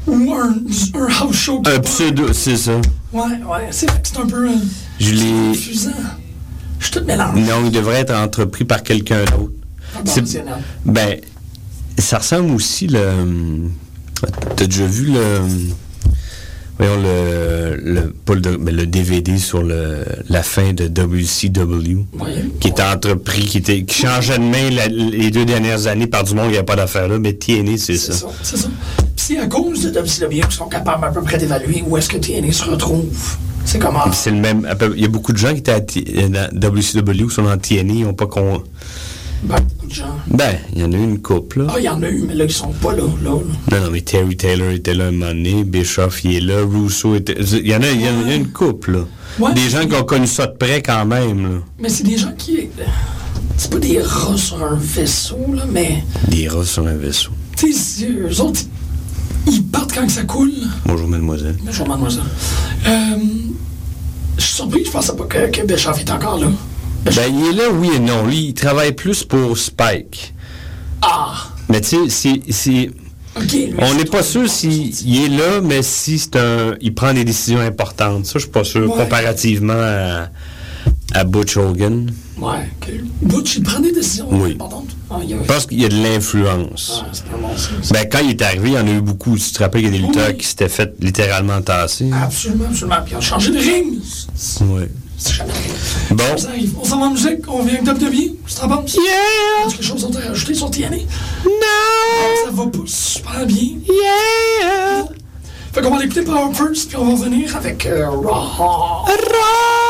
Ou un, un house show. un pseudo. C'est ça. Ouais, ouais, c'est vrai que c'est un peu... euh, Je l'ai. confusant. Je suis tout mélange. Non, il devrait être entrepris par quelqu'un d'autre. C'est-. Ben, ça ressemble aussi le. T'as déjà vu le. Voyons le. le pas le, mais le DVD sur le, la fin de WCW. Qui était entrepris, qui, était, qui changeait de main la- les deux dernières années par du monde qui n'avait pas d'affaires là, mais TNA, c'est ça. ça, c'est ça. C'est à cause de WCW qu'ils sont capables à peu près d'évaluer où est-ce que TNA se retrouve. C'est comment... C'est le même. Il y a beaucoup de gens qui étaient à WCW qui sont dans TNA, ils n'ont pas con. Ben, beaucoup de gens. Ben, il y en a eu une couple, là. Ah, il y en a eu, mais là, ils sont pas là, là. là. Non, non, mais Terry Taylor était là un moment donné, Bischoff, il est là, Rousseau était... Il y en a, il y en a une couple, là. Ouais. Des gens qui ont connu ça de près quand même, là. Mais c'est des gens qui... C'est pas des rats sur un vaisseau, là, mais... Des rats sur un vaisseau. Tu sais, eux autres, ils partent quand que ça coule. Bonjour, mademoiselle. Bonjour, mademoiselle. Euh, je suis surpris, je pensais pas que, que Bischoff est encore là. Ben, il est là, oui et non. Lui, il travaille plus pour Spike. Ah! Mais tu sais, c'est- On n'est pas sûr s'il est là, mais si c'est un... Il prend des décisions importantes. Ça, je suis pas sûr, Ouais. comparativement à, à Butch Hogan. Ouais. Butch, il prend des décisions Oui. importantes. Ah, il y a... Je pense qu'il y a de l'influence. Ah. Ben, quand il est arrivé, il y en a eu beaucoup. Tu te rappelles qu'il y a des lutteurs Oui. qui s'étaient fait littéralement tasser? Absolument, absolument. Puis ils ont changé de ring. Oui. Bon. Ça arrive. On s'en va en musique, on vient avec WWE. C'est en penses? Yeah! Est-ce que quelque chose à rajouter sur TNA? No! Ça va pas super bien. Yeah! Fait qu'on va l'écouter Power First, puis on va revenir avec euh, Raw. Raw!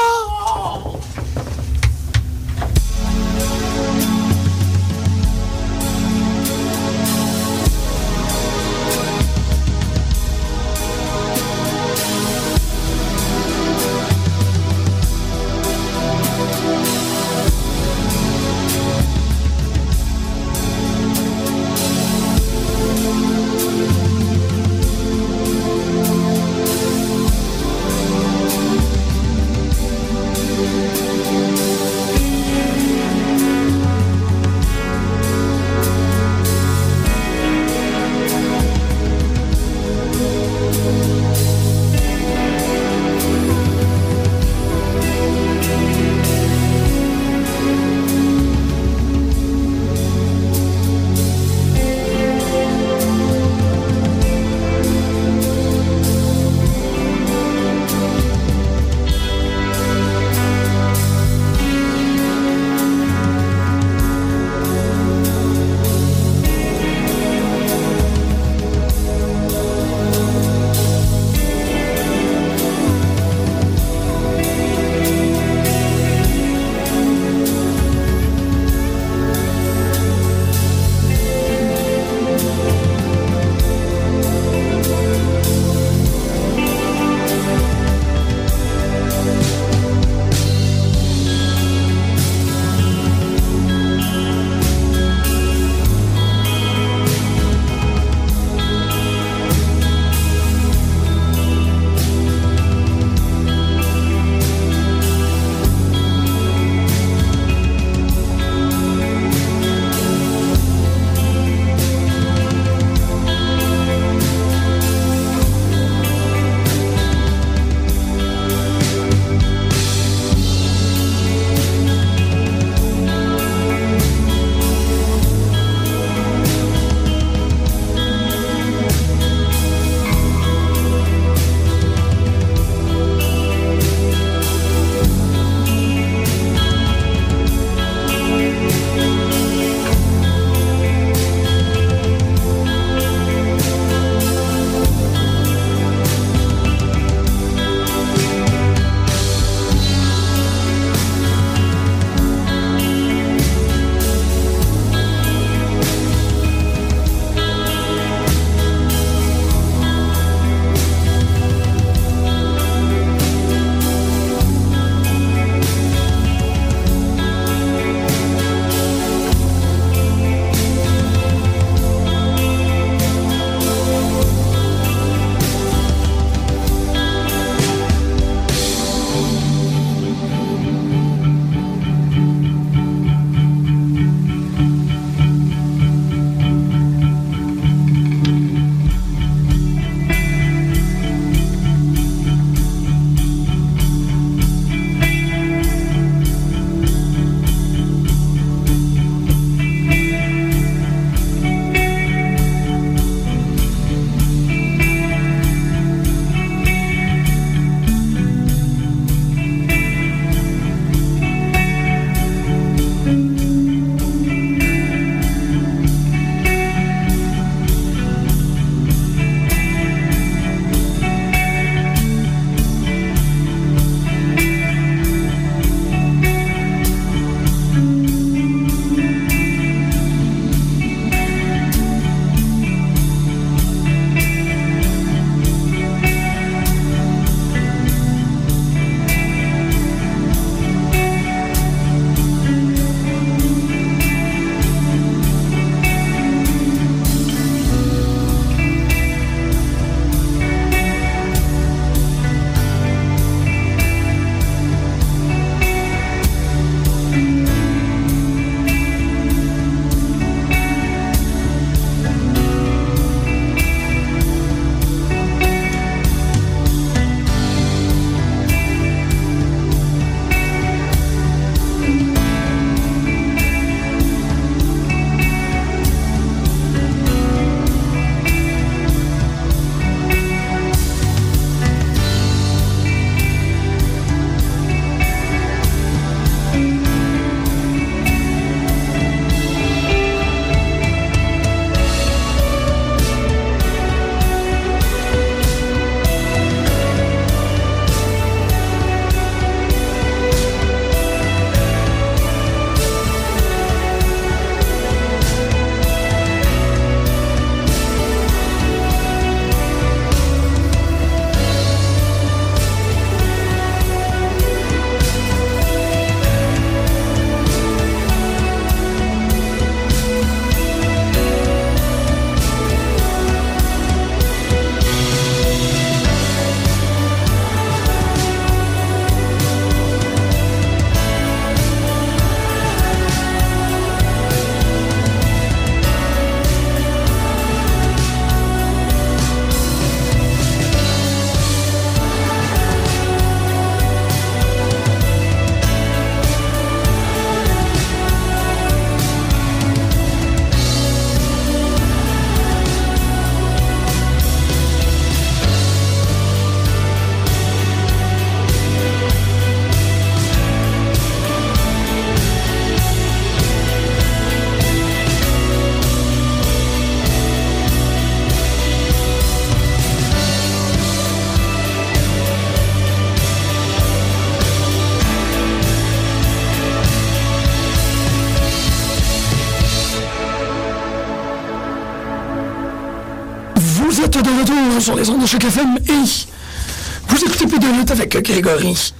Grégory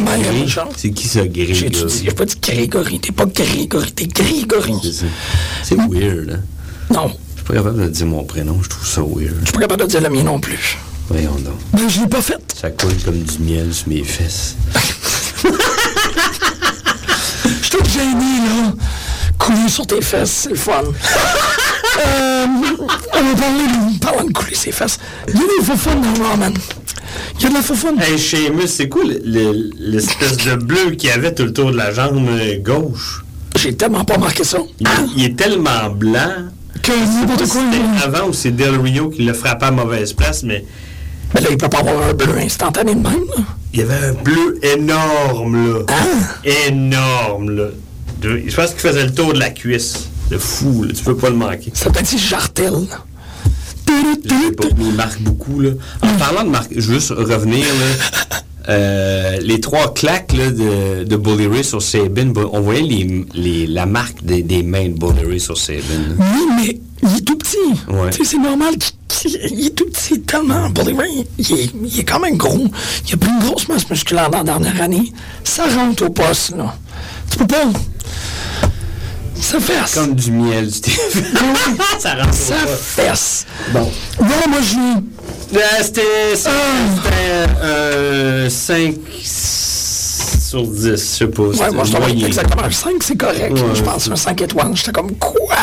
moi-même. Jean. C'est qui ça, Grégory? J'ai dit, pas dit Grégory, t'es pas Grégory, t'es Grégory. C'est- C'est weird, hein? Non, Je suis pas capable de dire mon prénom, je trouve ça weird. je suis pas capable de dire le mien non plus. Voyons donc. Ben, je l'ai pas fait. Ça coule comme du miel sur mes fesses. [LAUGHS] Je suis tout gêné, là. Couler sur tes fesses, c'est le fun. euh, on va parler de, parlant de couler ses fesses. Il y a des faux fun dans Ramen. Il y a de la. Hey, Seamus, c'est quoi le- le- l'espèce de bleu qu'il y avait tout le tour de la jambe euh, gauche? J'ai tellement pas marqué ça. Il, il est tellement blanc. Que n'importe quoi. Avant ou c'est Del Rio qui l'a frappé à mauvaise place, mais Mais là, il peut pas avoir un bleu instantané de même, là. il y avait un bleu énorme, là. Énorme, là. De- je pense qu'il faisait le tour de la cuisse. Le fou, là. Tu peux pas le manquer. Ça peut être Jartel. Je sais pas, mais il marque beaucoup, là. En parlant de marque, je veux juste revenir, là. Euh, les trois claques là, de, de Bully Ray sur Sabin, on voyait les, les- la marque des, des mains de Bully Ray sur Sabin. Oui, mais il est tout petit. Ouais. C'est normal il est tout petit tellement. Bully Ray, il est, il est quand même gros. Il a pris une grosse masse musculaire dans la dernière année. Ça rentre au poste, là. Tu peux pas. Ça fesse. Comme du miel, Steve. [LAUGHS] ça rentre Ça fesse. Bon. Non, moi, je. Euh, C'était c'était, euh, 5 sur 10, je sais pas. Ouais, moi, je moyen. exactement un 5, c'est correct. Ouais, je pense un 5 étoiles. J'étais comme, quoi?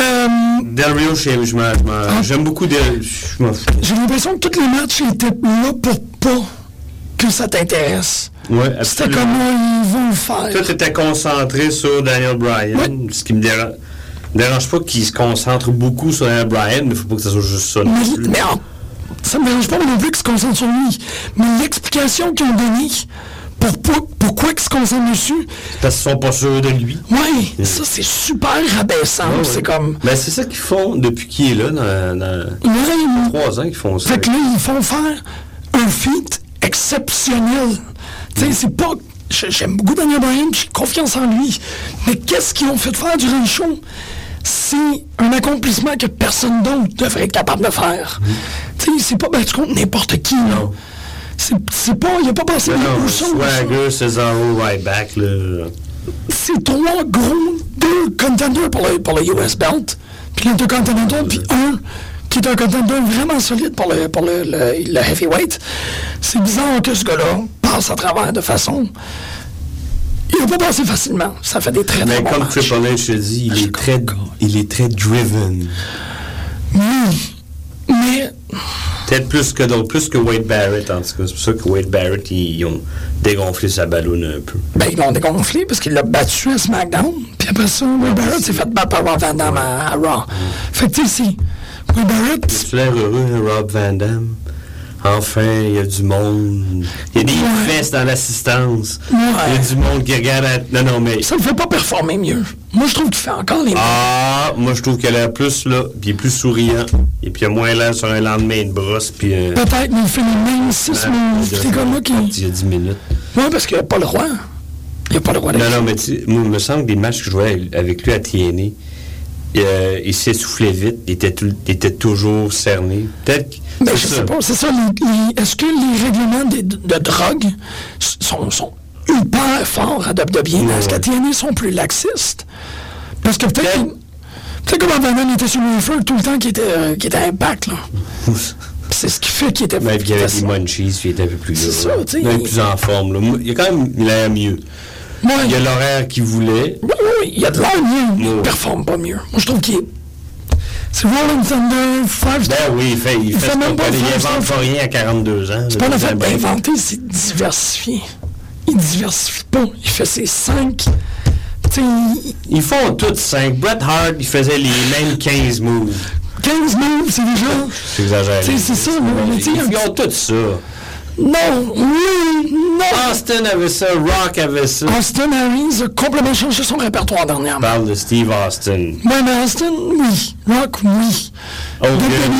Euh, Del Rio, je je m'en- je m'en- j'aime beaucoup Del... Je. J'ai l'impression que tous les matchs étaient là pour pas que ça t'intéresse. Ouais, C'était absolument. comme, là, ils vont le faire? Toi, t'étais concentré sur Daniel Bryan, ce qui me dérange, dérange pas qu'il se concentre beaucoup sur Daniel Bryan, mais faut pas que ça soit juste ça non Mais, plus. mais en- ça me dérange pas non plus qu'ils se concentrent sur lui. Mais l'explication qu'ils ont donnée pour, pour- pourquoi ils se concentrent dessus, Parce qu'ils sont pas sûrs de lui. ouais, ça c'est super rabaissant. Ouais, ouais. C'est comme. Ben, c'est ça qu'ils font depuis qu'il est là, dans, dans Ouais, trois ans qu'ils font ça. Fait que là, ils font faire un feat exceptionnel. Tu sais, c'est pas. j'ai- J'aime beaucoup Daniel Bryan, j'ai confiance en lui. Mais qu'est-ce qu'ils ont fait faire durant le show? C'est un accomplissement que personne d'autre devrait être capable de faire. Tu sais, c'est pas battu contre n'importe qui, là. Non. C'est pas. Il a pas passé coups sur Swagger, Cesaro, right back, là. C'est trois gros, deux contenders pour le, pour le US Belt, puis les deux contenders, puis un qui est un contender vraiment solide pour le, pour le, le, le heavyweight. C'est bizarre que ce gars-là passe à travers de façon. Il n'a pas passé facilement. Ça fait des très très Mais comme. Triple H te dit, il Je est très, il est très driven. Oui. Mais Peut-être plus que d'autres, plus que Wade Barrett, en tout cas. C'est pour ça que Wade Barrett, ils, ils ont dégonflé sa ballonne un peu. ben, ils l'ont dégonflé parce qu'il l'a battu à SmackDown. Puis après ça, Wade Barrett s'est fait battre par Rob Van Damme à, à Raw. Fait que tu sais. Wade Barrett, Tu l'air heureux, hein, Rob Van Damme? Enfin, il y a du monde. Il y a des Ouais. fesses dans l'assistance. Ouais. Il y a du monde qui regarde. à- Non, non, mais. ça ne fait pas performer mieux. Moi, je trouve qu'il fait encore les Ah, moi, je trouve qu'elle a l'air plus là, puis il est plus souriant. Et puis il a moins l'air sur un lendemain de brosse, puis. euh, Peut-être, mais il fait les mêmes 6 moves. C'est comme moi qui. Il y a 10 minutes. Ouais, parce qu'il n'y a pas le droit. Il n'y a pas le droit Non, d'être. non, mais tu moi, il me semble que des matchs que je jouais avec lui à TNA, euh, il s'essoufflait vite, il était, tout- il était toujours cerné. Peut-être que. Mais c'est je ça. sais pas, c'est ça. Est-ce que les règlements de, drogue sont, sont hyper forts à? Ouais, Est-ce qu'à ouais. TNA sont plus laxistes? Parce que peut-être. Que- Peut-être que Van Damme était sur le feu tout le temps qui était, euh, qui était impact, là. [LAUGHS] C'est ce qui fait qu'il était. Même qu'il y avait des munchies, il était un peu plus C'est ça, tu sais, Il est il- plus en forme. Là. Il a quand même l'air mieux. Il y a l'horaire qu'il voulait. Oui, oui, il y a de l'air mieux, il performe pas mieux. Moi, je trouve qu'il est. C'est Rolling Thunder, Five Ben oui, il fait, il Il fait, fait même pas. Il invente pas rien à 42 ans. C'est pas le fait d'inventer, c'est diversifier. Il diversifie pas. Il fait ses cinq. Ils font tous 5. Bret Hart, il faisait les mêmes 15 moves. 15 moves, c'est déjà. Tu sais, c'est ça, mais Ils ont tous ça. Non, oui, non. Austin avait ça, Rock avait ça. Austin Harris a complètement changé son répertoire dernièrement. parle de Steve Austin. Ouais, mais Austin, oui. Rock, oui. Hogan.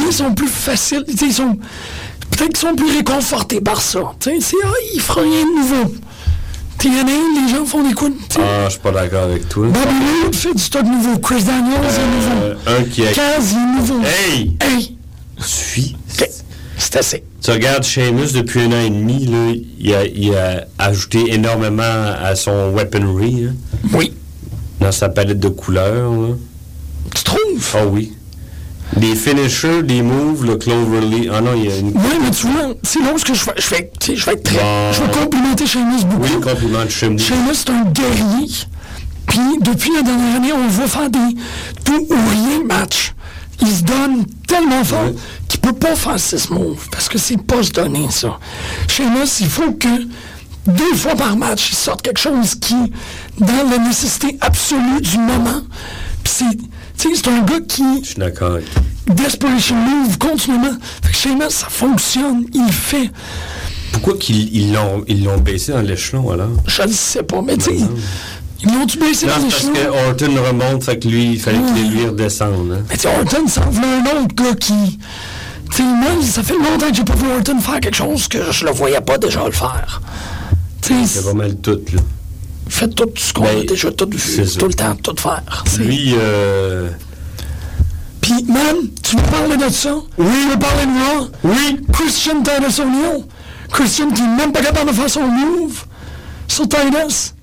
WWE sont plus faciles. Ils sont. Peut-être qu'ils sont plus réconfortés par ça. Tu sais, c'est. Ah, il fera rien de nouveau. TNA, les gens font des coups. de- Ah, je suis pas d'accord avec toi. Bobby Roode fait du stock nouveau. Chris Daniels est nouveau. Euh, un qui a... Kaz est nouveau. Hey! Hey! OK. C'est assez. Tu regardes Sheamus depuis un an et demi, là, il, a, il a ajouté énormément à son weaponry, hein, Oui. dans sa palette de couleurs. là. Tu trouves? Ah oui. Des finishers, des moves, le Cloverly. Ah non, il y a une. Oui, mais tu vois, c'est là ce que je vais, je sais, je vais être très. Bon. Je vais complimenter Sheamus beaucoup. Oui, compliment de Chimney. Sheamus, c'est un guerrier. Puis, depuis la dernière année, on le voit faire des tout ou rien matchs. Il se donne tellement fort Ouais. qu'il peut pas faire six moves, parce que c'est pas se donner, ça. Sheamus, il faut que deux fois par match, il sorte quelque chose qui, dans la nécessité absolue du moment, c'est, tu sais, c'est un gars qui, Je suis d'accord. desperation move continuellement. Fait que Sheamus, ça fonctionne, il fait. Pourquoi qu'ils ils l'ont ils l'ont baissé dans l'échelon alors? Je le sais pas, mais tu sais, ils l'ont-tu baissé Non, les parce que Orton remonte, fait que lui, il fallait qu'il lui redescende. Hein. Mais tu sais, Orton, ça en voulait un autre gars qui. Tu sais, moi, ça fait longtemps que j'ai pas vu Orton faire quelque chose que je le voyais pas déjà le faire. Tu sais, C'est pas mal tout, là. il fait tout ce qu'on Ben, a déjà tout vu, tout le temps, tout faire. Lui, euh, Puis, man, tu veux parler de ça? Oui. Tu veux parler de moi? Oui. Christian Titus O'Neill. Christian qui n'est même pas capable de faire son move sur Titus.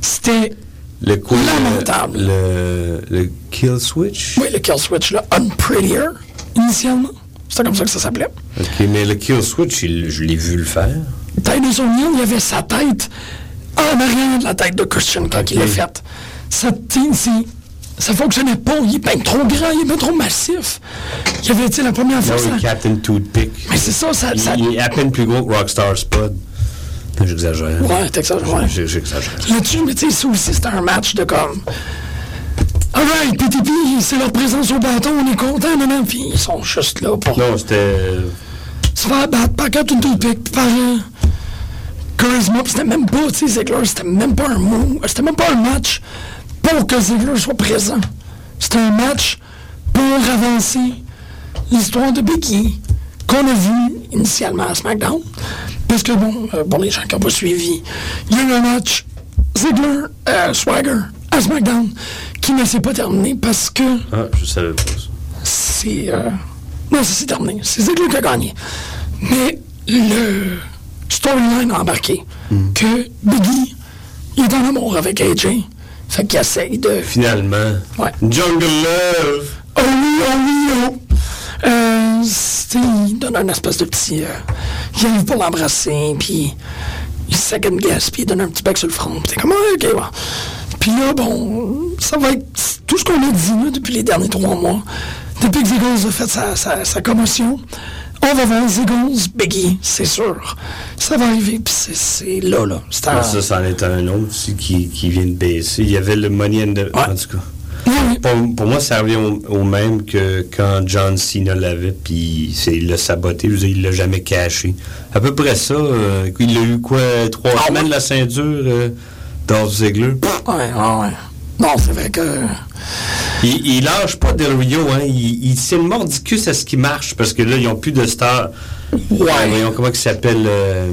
C'était, le? Lamentable. Le, le kill switch? oui, le kill switch, là, Unprettier, initialement. C'était comme ça que ça s'appelait. Ok, mais le kill switch, il- je l'ai vu le faire. Titus O'Neill, il avait sa tête en arrière de la tête de Christian quand il l'a fait. Ça, ça fonctionnait pas. Il est bien trop grand, il est bien trop massif. Il y avait, tu la première fois, Non, ça... le Captain Toothpick. Mais c'est ça, ça... Il, ça... il est à peine plus gros que Rockstar Spud. J'exagère. Ouais, t'exagères, ouais. J'exagère. Là-dessus, mais tu sais, ça aussi, c'était un match de comme... Alright, PTP, c'est leur présence au bâton, on est content, non, non, puis ils sont juste là pour Non, c'était. se faire battre par Captain Toothpick, puis par Charisma, puis c'était même pas, tu sais, Ziggler, c'était même pas un move, c'était même pas un match pour que Ziggler soit présent. C'était un match pour avancer l'histoire de Becky qu'on a vu initialement à SmackDown. Parce que, bon, euh, pour les gens qui n'ont pas suivi, il y a eu un match Ziggler-Swagger à SmackDown qui ne s'est pas terminé parce que Ah, je savais pas ça. c'est. euh, Non, ça s'est terminé. C'est Ziggler qui a gagné. Mais le storyline a embarqué que Biggie, il est en amour avec AJ. Fait qu'il essaye de. Finalement. Ouais. Jungle Love! Oh oui, oh oui, oh! Euh, il donne un espèce de petit. euh, il arrive pour l'embrasser, puis il second guess, puis il donne un petit bec sur le front. Puis t'es comme, ah, ok, ouais. Puis là, bon, ça va être tout ce qu'on a dit là, depuis les derniers trois mois. Depuis que Ziggles a fait sa, sa, sa commotion, on va voir Ziggles, Biggie, c'est sûr. Ça va arriver, puis c'est- là, là. Ah, ça, c'en est un autre aussi qui, qui vient de baisser. Il y avait le Money in the... En tout cas. Pour, pour moi, ça revient au, au même que quand John Cena l'avait, puis il l'a saboté. Je veux dire, il l'a jamais caché. À peu près ça. euh, il a eu quoi, trois Ah semaines ouais? la ceinture, euh, Dolph Ziggler? Ouais, ouais, ouais. Non, c'est vrai que. Il, il lâche pas Del Rio, hein. Il, il c'est le mordicus à ce qui marche, parce que là, ils ont plus de stars. Ouais. Voyons comment il s'appelle. euh,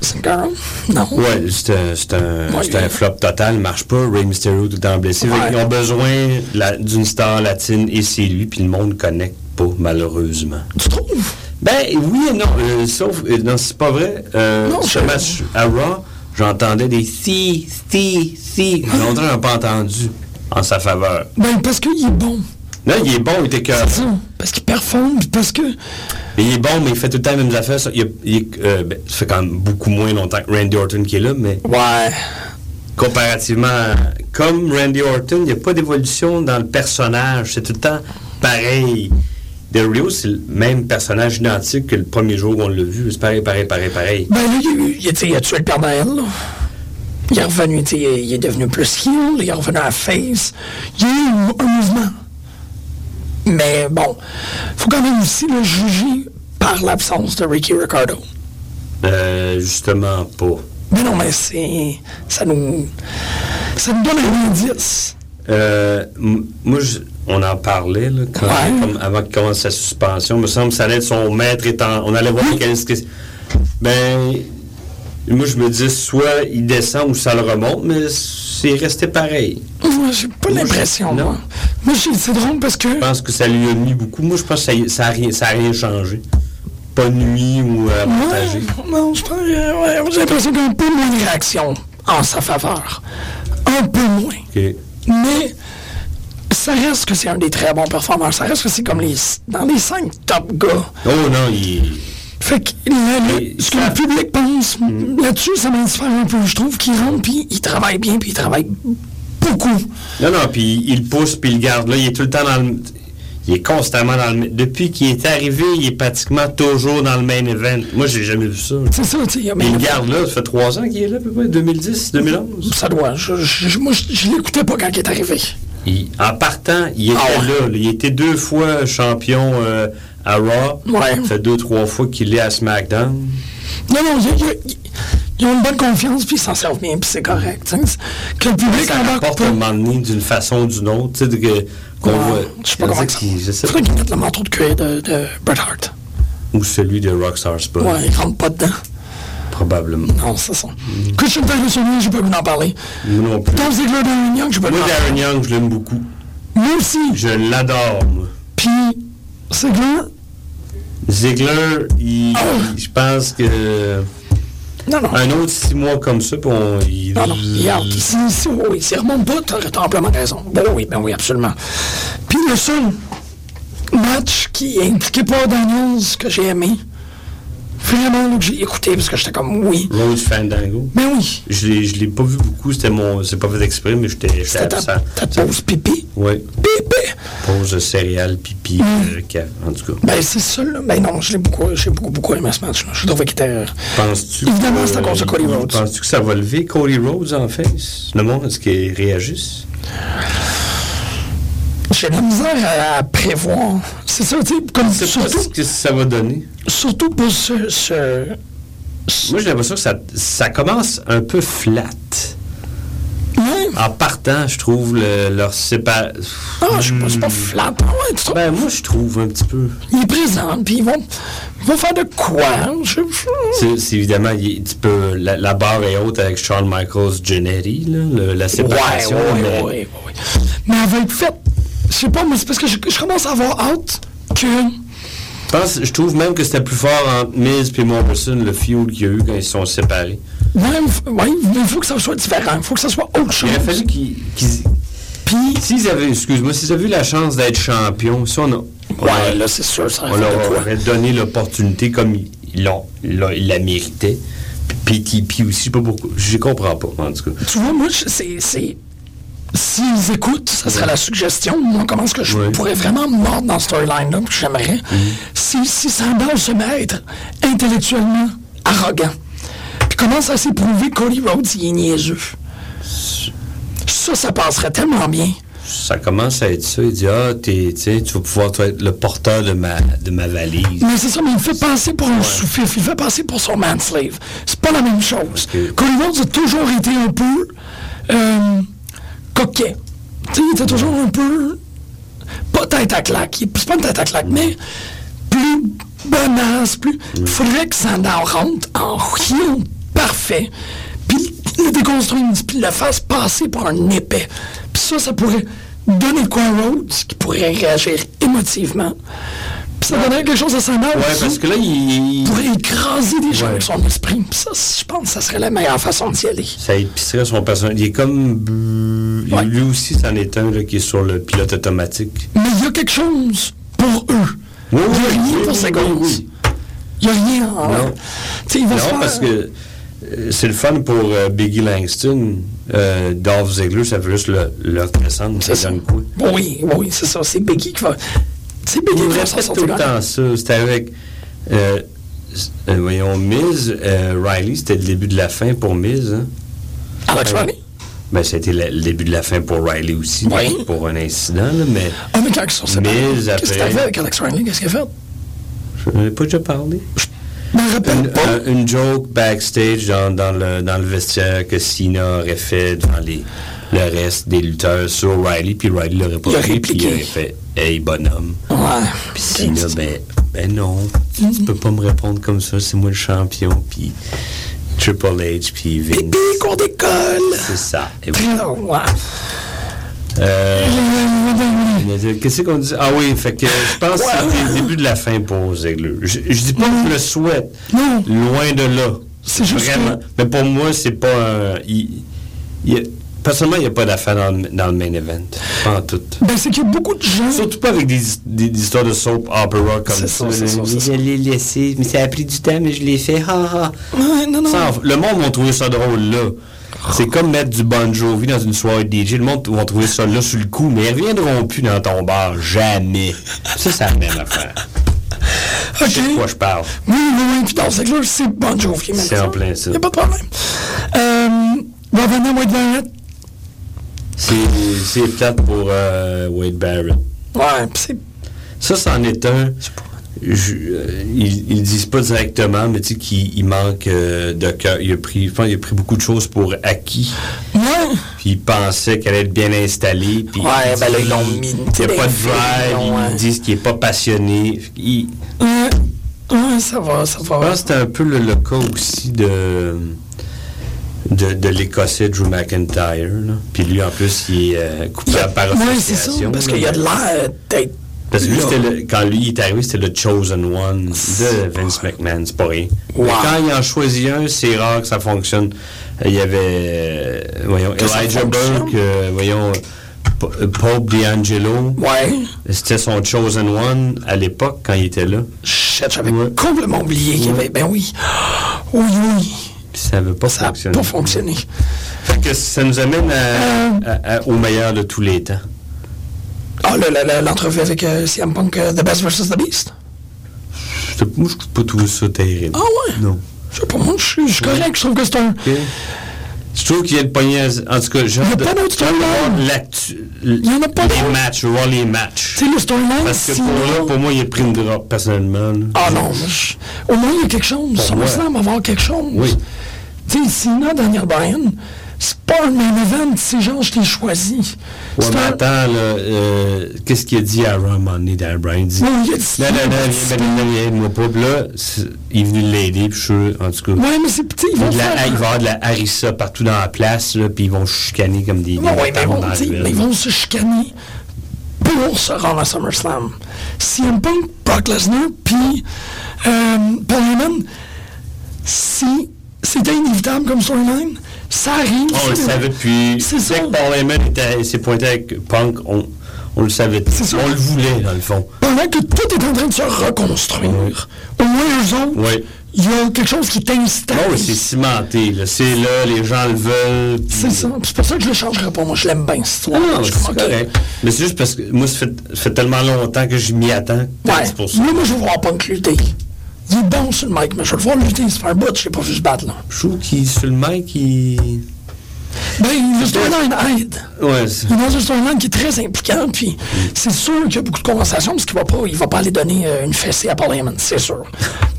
C'est Girl? Non. Ouais, c'est un, c'est un, Ouais, un flop total, marche pas. Ray Mysterio tout le temps blessé. Ouais. Ils ont besoin d'une star latine et c'est lui, puis le monde connecte pas, malheureusement. Tu trouves? Ben oui et non, euh, sauf, euh, non, c'est pas vrai. Euh, Non, ce c'est- match à Raw, j'entendais des si, si, si. [LAUGHS] Longtemps, on n'a pas entendu en sa faveur. Ben, parce qu'il est bon. Là, il est bon, il était cœur. C'est ça. Parce qu'il performe, parce que. Il est bon, mais il fait tout le temps les mêmes affaires. Ça, il, euh, ben, ça fait quand même beaucoup moins longtemps que Randy Orton qui est là, mais Ouais. comparativement comme Randy Orton, il n'y a pas d'évolution dans le personnage. C'est tout le temps pareil. Del Rio, c'est le même personnage identique que le premier jour qu'on l'a vu. C'est pareil, pareil, pareil, pareil. Ben, là, il, il, a- tué le Père Noël, là. Il est revenu, il est- devenu plus heel, il est revenu à face. Il y a eu un mouvement. Mais bon, faut quand même aussi le juger par l'absence de Ricky Ricardo. Euh, justement pas. Mais non, mais c'est. Ça nous. Ça nous donne un indice. Euh, moi, je- on en parlait là, quand- Ouais. comme avant qu'il commence sa suspension. Il me semble que ça allait être son maître étant. On allait voir quel- ce que- Ben, moi, je me dis soit il descend ou ça le remonte, mais c'est resté pareil. Moi, j'ai pas l'impression, non. moi. Moi, c'est drôle parce que. Je pense que ça lui a mis beaucoup. Moi, je pense que ça, y- ça a rien, ça a rien changé. Pas nuit ou euh, avantagé. Ouais, non, je pense, euh, ouais, j'ai l'impression qu'il y a un peu moins de réaction en sa faveur. Un peu moins. Mais ça reste que c'est un des très bons performeurs. Ça reste que c'est comme les dans les cinq top gars. Oh non, il. Fait que ce que ça- le public pense là-dessus, ça m'indiffère un peu. Je trouve qu'il rentre, puis il travaille bien, puis il travaille beaucoup. Non, non, puis il pousse, puis il garde là. Il est tout le temps dans le. Il est constamment dans le. Depuis qu'il est arrivé, il est pratiquement toujours dans le main event. Moi, j'ai jamais vu ça. C'est ça, tu sais. il Mais garde là, ça fait trois ans qu'il est là, à peu près, 2010, 2011. Ça doit. Je, je- moi, je, je l'écoutais pas quand il est arrivé. Il- en partant, il était Ah ouais. là, là. Il était deux fois champion euh, à Raw. Ouais. Ça fait deux, trois fois qu'il est à SmackDown. Non, non, ils ont une bonne confiance, puis ils s'en servent bien, puis c'est correct. Que le public Ça rapporte un moment donné d'une façon ou d'une autre. Tu sais, qu'on Ouais, voit. Je sais pas comment Je ça. je sais mettent le manteau de cuir de, de Bret Hart. Ou celui de Rockstar Spot. Ouais, ils rentrent pas dedans. Probablement. Non, c'est ça. Christian Taylor j'ai pas voulu en parler. Moi non plus. Tom Ziggler, Darren Young, j'ai pas voulu Moi, en parler. Darren Young, je l'aime beaucoup. Moi aussi. Je l'adore, moi. Puis, Ziggler, Ziggler, il- Ah. je pense que non, non. un autre six mois comme ça, puis on, il, Non, non, regarde, si, si, oui, s'il remonte pas, t'as amplement raison. Ben oui, ben oui, absolument. Puis le seul match qui impliquait pas Daniels que j'ai aimé, vraiment, j'ai écouté, parce que j'étais comme, oui, Rose Fandango. ben oui, Je l'ai, je l'ai pas vu beaucoup, c'était mon. C'est pas fait exprès, mais j'étais, j'étais ta, ta pause pipi? Oui. Pipi! Pause de céréales, pipi, euh, en tout cas. Ben c'est ça, là. Ben non, j'ai beaucoup, j'ai beaucoup, beaucoup aimé ce match-là. Je trouvais qu'il était... Penses-tu Évidemment, que- c'est Cody Rhodes. Penses-tu que ça va lever Cody Rhodes en face? Le monde, est-ce qu'il réagisse? J'ai de la misère à, à prévoir. C'est ça, tu sais, comme sais pas surtout, ce que ça va donner. surtout pour ce... ce Moi, j'ai l'impression que ça, ça commence un peu flat. ouais. En partant, je trouve le- leur sépar... Ah, je sais pas, c'est pas flat. Ah ouais, tu Ben, moi, je trouve un petit peu. il est présent, puis ils vont, ils vont faire de quoi? Je, C'est c'est évidemment, il est un petit peu, la, la barre est haute avec Shawn Michaels, Genetti, là, le- la Ouais, séparation. ouais, mais- ouais, ouais. Mais elle va être faite. Je sais pas, mais c'est parce que je, je commence à avoir hâte que. Je pense, je trouve même que c'était plus fort entre Miz et Morrison, le feud qu'il y a eu quand ils se sont séparés. Ouais, f- ouais, mais il faut que ça soit différent. Il faut que ça soit autre chose. Il aurait fallu qu'ils. Puis, S'ils avaient, excuse-moi, s'ils avaient eu la chance d'être champions, si on, a- on ouais, là, c'est sûr, ça on leur aurait donné l'opportunité comme ils l'ont, ils la méritaient. Puis PTP aussi, je sais pas pourquoi. Je comprends pas, en tout cas. Tu vois, moi, c'est. S'ils écoutent, ça serait la suggestion. Moi, comment est-ce que je Ouais. pourrais vraiment me mordre dans ce storyline-là, puis j'aimerais, si, si Sandal se met à être intellectuellement arrogant, puis commence à s'éprouver que Cody Rhodes, il est niaiseux? Ça, ça passerait tellement bien. Ça commence à être ça. Il dit Ah, t'es- tu vas pouvoir toi, être le porteur de ma, de ma valise. Mais c'est ça, mais il fait passer pour un sous-fif, il fait passer pour son manslave. C'est pas la même chose. Ok. Cody Rhodes a toujours été un peu euh, coquet. Tu sais, il était toujours un peu. Pas tête à claque. C'est pas une tête à claque, mais plus bonasse, plus. Il faudrait que Sandow rentre en heel parfait, puis le déconstruise, puis le fasse passer pour un épais. Puis ça, ça pourrait donner quoi à Rhodes, qui pourrait réagir émotivement. Puis ça donnerait quelque chose à Sandow. Ouais, qui parce que là, il. pourrait écraser des gens Ouais. avec son esprit. Puis ça, je pense que ça serait la meilleure façon d'y aller. Ça épicerait son personnage. Il est comme. Ouais. Lui aussi, c'en est un là, qui est sur le pilote automatique. Mais il y a quelque chose pour eux. Oui, il n'y a rien oui, pour oui. Il n'y a rien. en- Non. Tu sais, il va se Non, faire- parce que euh, c'est le fun pour euh, Biggie Langston. Euh, Dolph Ziggler, ça veut juste le, le C'est ça. donne quoi? Oui, oui, c'est ça. C'est Biggie qui va. C'est tout le temps ça. C'était avec. euh, euh, voyons, Miz, euh, Riley, c'était le début de la fin pour Miz. Hein? Alex Ouais. Riley. Ben, c'était le, le début de la fin pour Riley aussi, Oui. pour un incident, là, mais Ah, mais quand ils sont séparés, Mais Qu'est-ce après- qu'il a fait avec Alex Riley? Qu'est-ce qu'il a fait? je n'en ai pas déjà parlé. Je me rappelle Une, pas. un- une joke backstage dans, dans le, dans le vestiaire que Cena aurait fait devant les, le reste des lutteurs sur Riley, puis Riley l'aurait pas pris, puis il aurait fait Hey, bonhomme. Ouais. Puis Cena, ben, ben non, tu peux pas me répondre comme ça, c'est moi le champion, puis Triple H puis Vince. Pipi, cours d'école. C'est ça. Et ouais. Euh, Qu'est-ce qu'on dit? Ah oui, fait que je pense que c'était le début de la fin pour Ziggler. Je, je dis pas que je le souhaite. Non. Loin de là. C'est juste Vraiment. que- Mais pour moi, c'est pas un. il- personnellement, il n'y a pas d'affaire dans, le- dans le main event. Pas en tout. Ben, c'est qu'il y a beaucoup de gens. Surtout pas avec des, des- des histoires de soap opera comme ça. ça, c'est ça, c'est ça. Je l'ai laissé, mais ça a pris du temps, mais je l'ai fait. Ha, ha. Ouais, non, non. Ça, le monde va trouver ça drôle là. C'est comme mettre du Bon Jovi dans une soirée DJ. Le monde va trouver ça là sur le coup, mais ils reviendront plus dans ton bar. Jamais. Ça, c'est la même affaire. OK. [LAUGHS] Je sais de quoi je parle. Oui, oui, oui. Puis dans Ziggler, c'est Bon Jovi. C'est en plein ça. Il n'y a pas de problème. Euh, on va venir à Wade Barrett. C'est plate pour euh, Wade Barrett. Ouais, c'est. Ça, c'en est un. je- euh, ils, ils disent pas directement, mais tu sais qu'il il manque euh, de cœur. Il a pris, je pense qu'il a pris beaucoup de choses pour acquis. Ouais. Puis il pensait qu'elle allait être bien installée. Puis Ouais, il ben là, ils l'ont mis, Il n'y a pas de drive. ouais. Ils disent qu'il n'est pas passionné. Il- Ouais. Ouais, ça va, ça je va. pense que c'était un peu le, le cas aussi de, de, de l'Écossais Drew McIntyre. là. Puis lui, en plus, il est euh, coupable par Ouais, c'est ça. Parce qu'il y a de l'air d'être. Parce que lui, le- quand lui il est arrivé, c'était le chosen one de Vince McMahon, c'est pas rien. Mais quand il en choisit un, c'est rare que ça fonctionne. Il y avait, euh, voyons, Que Elijah. Burke, euh, voyons, euh, Pope D'Angelo. Ouais. C'était son chosen one à l'époque quand il était là. Shit, j'avais Ouais. complètement oublié qu'il y avait. Ben oui. Oui, oui. Puis ça n'avait pas Ça n'a fonctionné. pas fonctionné. Fait que ça nous amène Euh. à- à- à- au meilleur de tous les temps. Ah, le- le- le- l'entrevue avec euh, CM Punk, euh, The Best vs. The Beast? Moi, je pas tout ça terrible. Ah ouais? Non. Je sais pas, moi, je suis correct. Je trouve que c'est un. Ok. Je trouve qu'il y a le poignet. En tout cas, j'ai Il y a pas d'autre storyline. Il y en a pas Les d'autre. matchs, je veux voir les matchs. Tu sais, le storyline, Parce que pour là, pour moi, il a pris une drop, personnellement. là. Ah non, mais je- au moins, il y a quelque chose. SummerSlam va avoir quelque chose. Oui. Tu sais, Daniel Bryan, c'est pas un main event, c'est genre, je t'ai choisi. Ouais, mais un- attends, euh, qu'est-ce qu'il a dit à Ron Money, Dan Bryan? Il dit, Ouais, il a dit- non, non, non, non, aide-moi pas. Puis là, il est venu l'aider, puis je suis en tout cas. Ouais, mais c'est petit, ils vont de la- faire... il va y avoir de la harissa partout dans la place, là, puis ils vont chicaner comme des... Ouais, ouais, mais sais, ruelle. mais ils vont se chicaner pour se rendre à SummerSlam. CM Punk, Brock Lesnar, puis euh, Paul Heyman, si c'était inévitable comme storyline, ça arrive. On le savait depuis. C'est Dès ça. que Paul Heyman s'est pointé avec Punk, on, on le savait. C'est ça. On le voulait, dans le fond. Pendant que tout est en train de se reconstruire, au moins eux autres, Oui. il y a quelque chose qui. Non, c'est cimenté. C'est là, les gens le veulent. C'est ça. C'est pour ça que je le changerai pas. Moi, je l'aime bien, cette histoire. Non, non, Je c'est que- correct. Mais c'est juste parce que moi, ça fait, tellement longtemps que je m'y attends. Ouais. C'est pour ça. Moi, moi, je veux voir Punk lutter. Il est bon sur le mic, mais je le voir lutter, se faire bout. Je l'ai pas vu se battre, là. Je trouve qu'il, sur le mic, il... Ben, le storyline aide. Ouais, Il est dans un storyline qui est très impliquant, puis c'est sûr qu'il y a beaucoup de conversations, parce qu'il va pas, il va pas aller donner euh, une fessée à Paul Heyman, c'est sûr.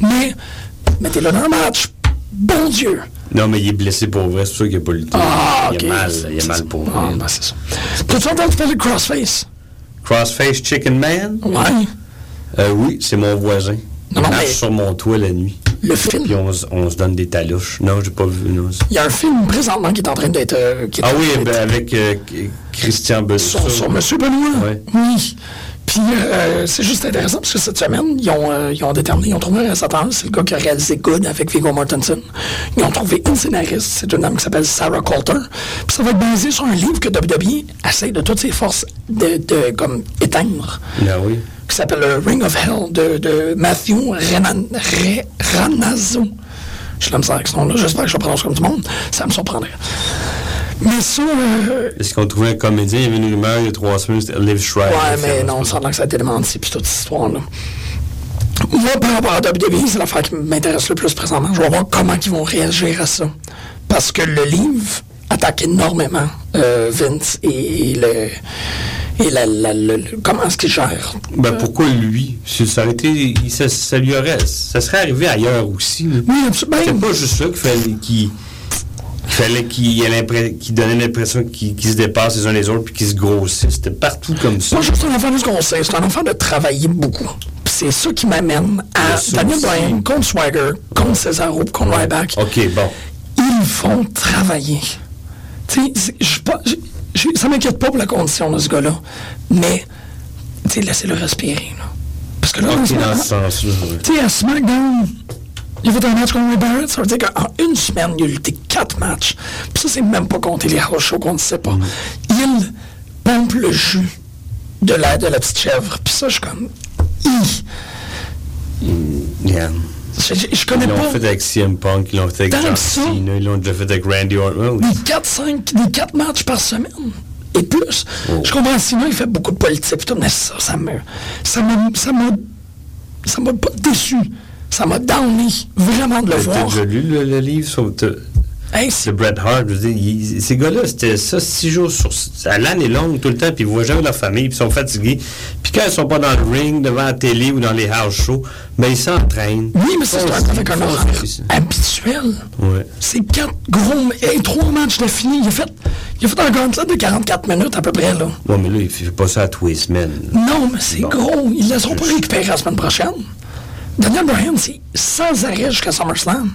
mais, mettez-le dans un match. Bon Dieu. Non, mais il est blessé pour vrai, c'est ça qu'il n'a pas lutté. Ah, il a mal, il a C'est mal pour Ah, vrai. ben, c'est ça. T'as-tu entendu parler de Crossface? Crossface Chicken Man? Ouais. Euh, oui, c'est mon voisin. Non, non, marche mais- sur mon toit la nuit. Le Puis film? on, se- on se donne des talouches. Non, j'ai pas vu. Non. Il y a un film présentement qui est en train d'être. euh, Ah oui, ben, avec euh, Christian Bessou. sur, sur Monsieur Benoît? Ouais. Oui. Puis euh, c'est juste intéressant parce que cette semaine, ils ont, euh, ils ont déterminé, ils ont trouvé un réalisateur, c'est le gars qui a réalisé Good avec Viggo Mortensen. Ils ont trouvé une scénariste, c'est une dame qui s'appelle Sarah Coulter. Puis ça va être basé sur un livre que WWE essaie de toutes ses forces de, de comme éteindre, Ah oui. Qui s'appelle le Ring of Hell de, de Matthew Renan, Re- Ranazzo. Je l'aime ça avec ce nom-là, j'espère que je le prononce comme tout le monde, ça me surprendrait. Mais ça, euh, Est-ce qu'on trouvait un comédien? Il y avait une rumeur il y a trois semaines, c'était Liv Schreiber. Ouais, mais non, ça a que ça a été démenti, puis toute cette histoire-là. Moi, par rapport à WWE, c'est l'affaire qui m'intéresse le plus présentement. Je vais voir comment ils vont réagir à ça. Parce que le livre attaque énormément euh, Vince et, et le... Et la, la- le- le- comment est-ce qu'il gère? Ben pourquoi lui? Ça, aurait été, ça, ça lui aurait. Ça serait arrivé ailleurs aussi. Oui, absolument. C'est pas juste ça qu'il fallait qu'il. fallait qu'il donnait l'impression qu'ils qu'ils se dépassent les uns les autres puis qu'ils se grossissent. C'était partout comme ça. pas juste un enfant de ce qu'on sait, c'est un enfant de travailler beaucoup. C'est ça qui m'amène à Daniel. Bryan contre Swagger, contre Cesaro, contre Ryback. OK, bon. Ils vont travailler. Je pas- ça m'inquiète pas pour la condition de ce gars-là, mais laissez-le respirer. Là. Parce que là, en OK, ce dans moment- ce sens-là. oui. tu sais, à SmackDown, il a fait un match contre Ray Barrett. Ça veut dire qu'en une semaine, il a lutté quatre matchs. Puis ça, c'est même pas compter les house shows qu'on ne sait pas. Mm. Il pompe le jus de la, de la petite chèvre. Puis ça, je suis comme... Hi! Yeah. Je, je- je connais Ils l'ont pas fait avec CM Punk, ils l'ont fait avec John. Cena, ils l'ont déjà fait avec Randy Orton. Des 4-5, des 4 matchs par semaine. Et plus. Oh. Je comprends, sinon, il fait beaucoup de politique. Tout, mais ça, ça me... Ça m'a... Ça m'a... Ça m'a pas déçu. Ça m'a downé, vraiment, de le T'as voir. déjà lu le, le livre sur t'as- Hey, c'est Bret Hart? Je veux dire, il- ces gars-là, c'était ça six jours sur à L'année longue, tout le temps, puis ils voient jamais leur famille, puis ils sont fatigués. Puis quand ils sont pas dans le ring, devant la télé ou dans les house shows, ben ils s'entraînent. Oui, mais ça, c'est un- horaire habituel. Ouais. C'est quatre gros... Et trois matchs de fini. Il a fait, il a fait un gauntlet de 44 minutes à peu près, là. Mais là, il fait pas ça à tous les semaines. Non, mais c'est gros. Ils ne laisseront pas récupérer la semaine prochaine. Daniel Bryan, c'est sans arrêt jusqu'à SummerSlam.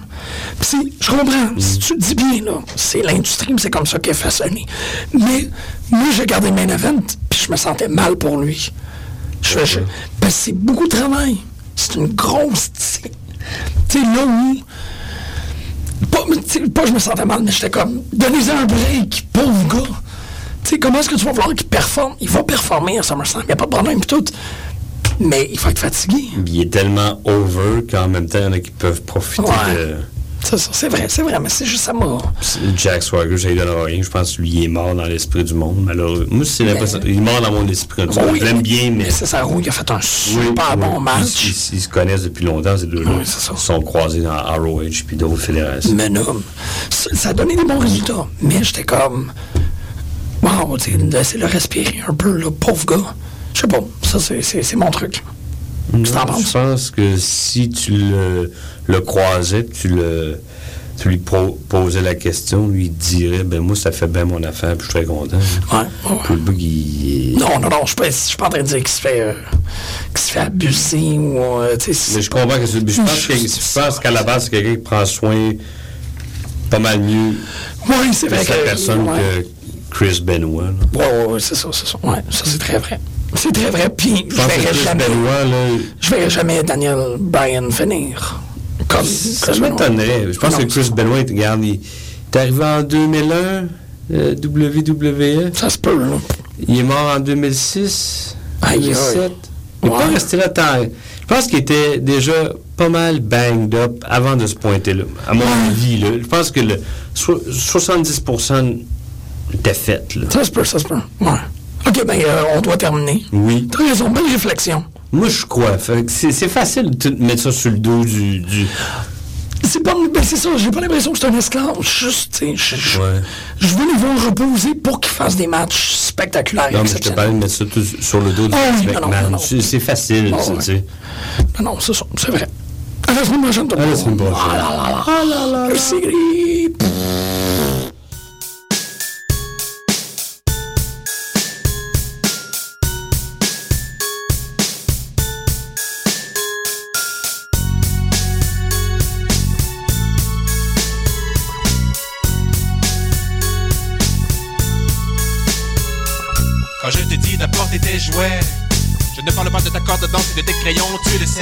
Puis je comprends, si tu le dis bien, là, c'est l'industrie, puis c'est comme ça qu'elle est façonnée. Mais moi, j'ai regardé Main Event, puis je me sentais mal pour lui. Je je- c'est beaucoup de travail. C'est une grosse... Tu sais, là où... Pas, je me sentais mal, mais j'étais comme, donnez-en un break, pauvre gars. Tu sais, comment est-ce que tu vas vouloir qu'il performe? Il va performer à SummerSlam, il n'y a pas de problème, pis tout. Mais il va être fatigué. Il est tellement over qu'en même temps, il y en a qui peuvent profiter Ouais. de. C'est ça, c'est vrai, c'est vrai, mais c'est juste ça m'a. Jack Swagger, ça lui donnera rien. Je pense que lui, il est mort dans l'esprit du monde, malheureusement. Moi, c'est l'impression. Il est mort dans mon esprit. en tout cas. Oui, Je l'aime bien, mais. C'est ça, il a fait un super Oui, bon oui. match. Ils, ils- ils se connaissent depuis longtemps, ces deux-là. Oui, c'est ça. Ils sont croisés dans ROH puis d'autres fédérations. Mais non, ça, ça a donné des bons résultats. Mais j'étais comme. Wow, tu sais, laissez-le respirer un peu, le pauvre gars. Je sais pas, ça, c'est- mon truc. Je pense que si tu le, le croisais, tu le. Tu lui po- posais la question, lui dirait ben moi ça fait bien mon affaire, puis je suis très content. Ouais, ouais. Puis le bug, il- Non, non, non, je suis pas, suis pas en train de dire qu'il se fait, euh, qu'il se fait abuser ou, euh, Mais je comprends que c'est. Je pense, que- je pense qu'à la base, c'est quelqu'un qui prend soin pas mal mieux Oui, c'est de vrai sa que. personne ouais. que Chris Benoit. Ouais, ouais, ouais, c'est ça, c'est ça. Ouais, ça, c'est très vrai. C'est très vrai. Puis, je Je verrai jamais, là, je verrai jamais Daniel Bryan finir. Comme. ça m'étonnerait. Je pense Non, que Chris Benoit, regarde, il est arrivé en 2001, euh, WWE. Ça se peut, là. Il est mort en 2006, Aïe, aïe. 2007. Il n'est Ouais. pas resté là tant. Je pense qu'il était déjà pas mal banged up avant de se pointer là. À mon avis, là. Je pense que le so- 70% était fait, là. Ça se peut, ça se peut. Ouais. OK, ben, euh, on doit terminer. Oui. T'as raison, belle réflexion. Moi, je crois. C'est facile de mettre ça sur le dos du. du- C'est pas, ben c'est ça, j'ai pas l'impression que c'est un esclave. Juste, tu sais, je, je, Ouais. je veux les voir reposer pour qu'ils fassent des matchs spectaculaires. Non, mais je te parlais de mettre ça tout sur le dos Ah non. C'est facile, Ah ça, tu sais. Non, non, c'est ça, c'est vrai. À la semaine prochaine, tout le monde. Ah là là là, ah là là, le Sigrid. Quand de ta corde de danse et de tes crayons, tu le sais.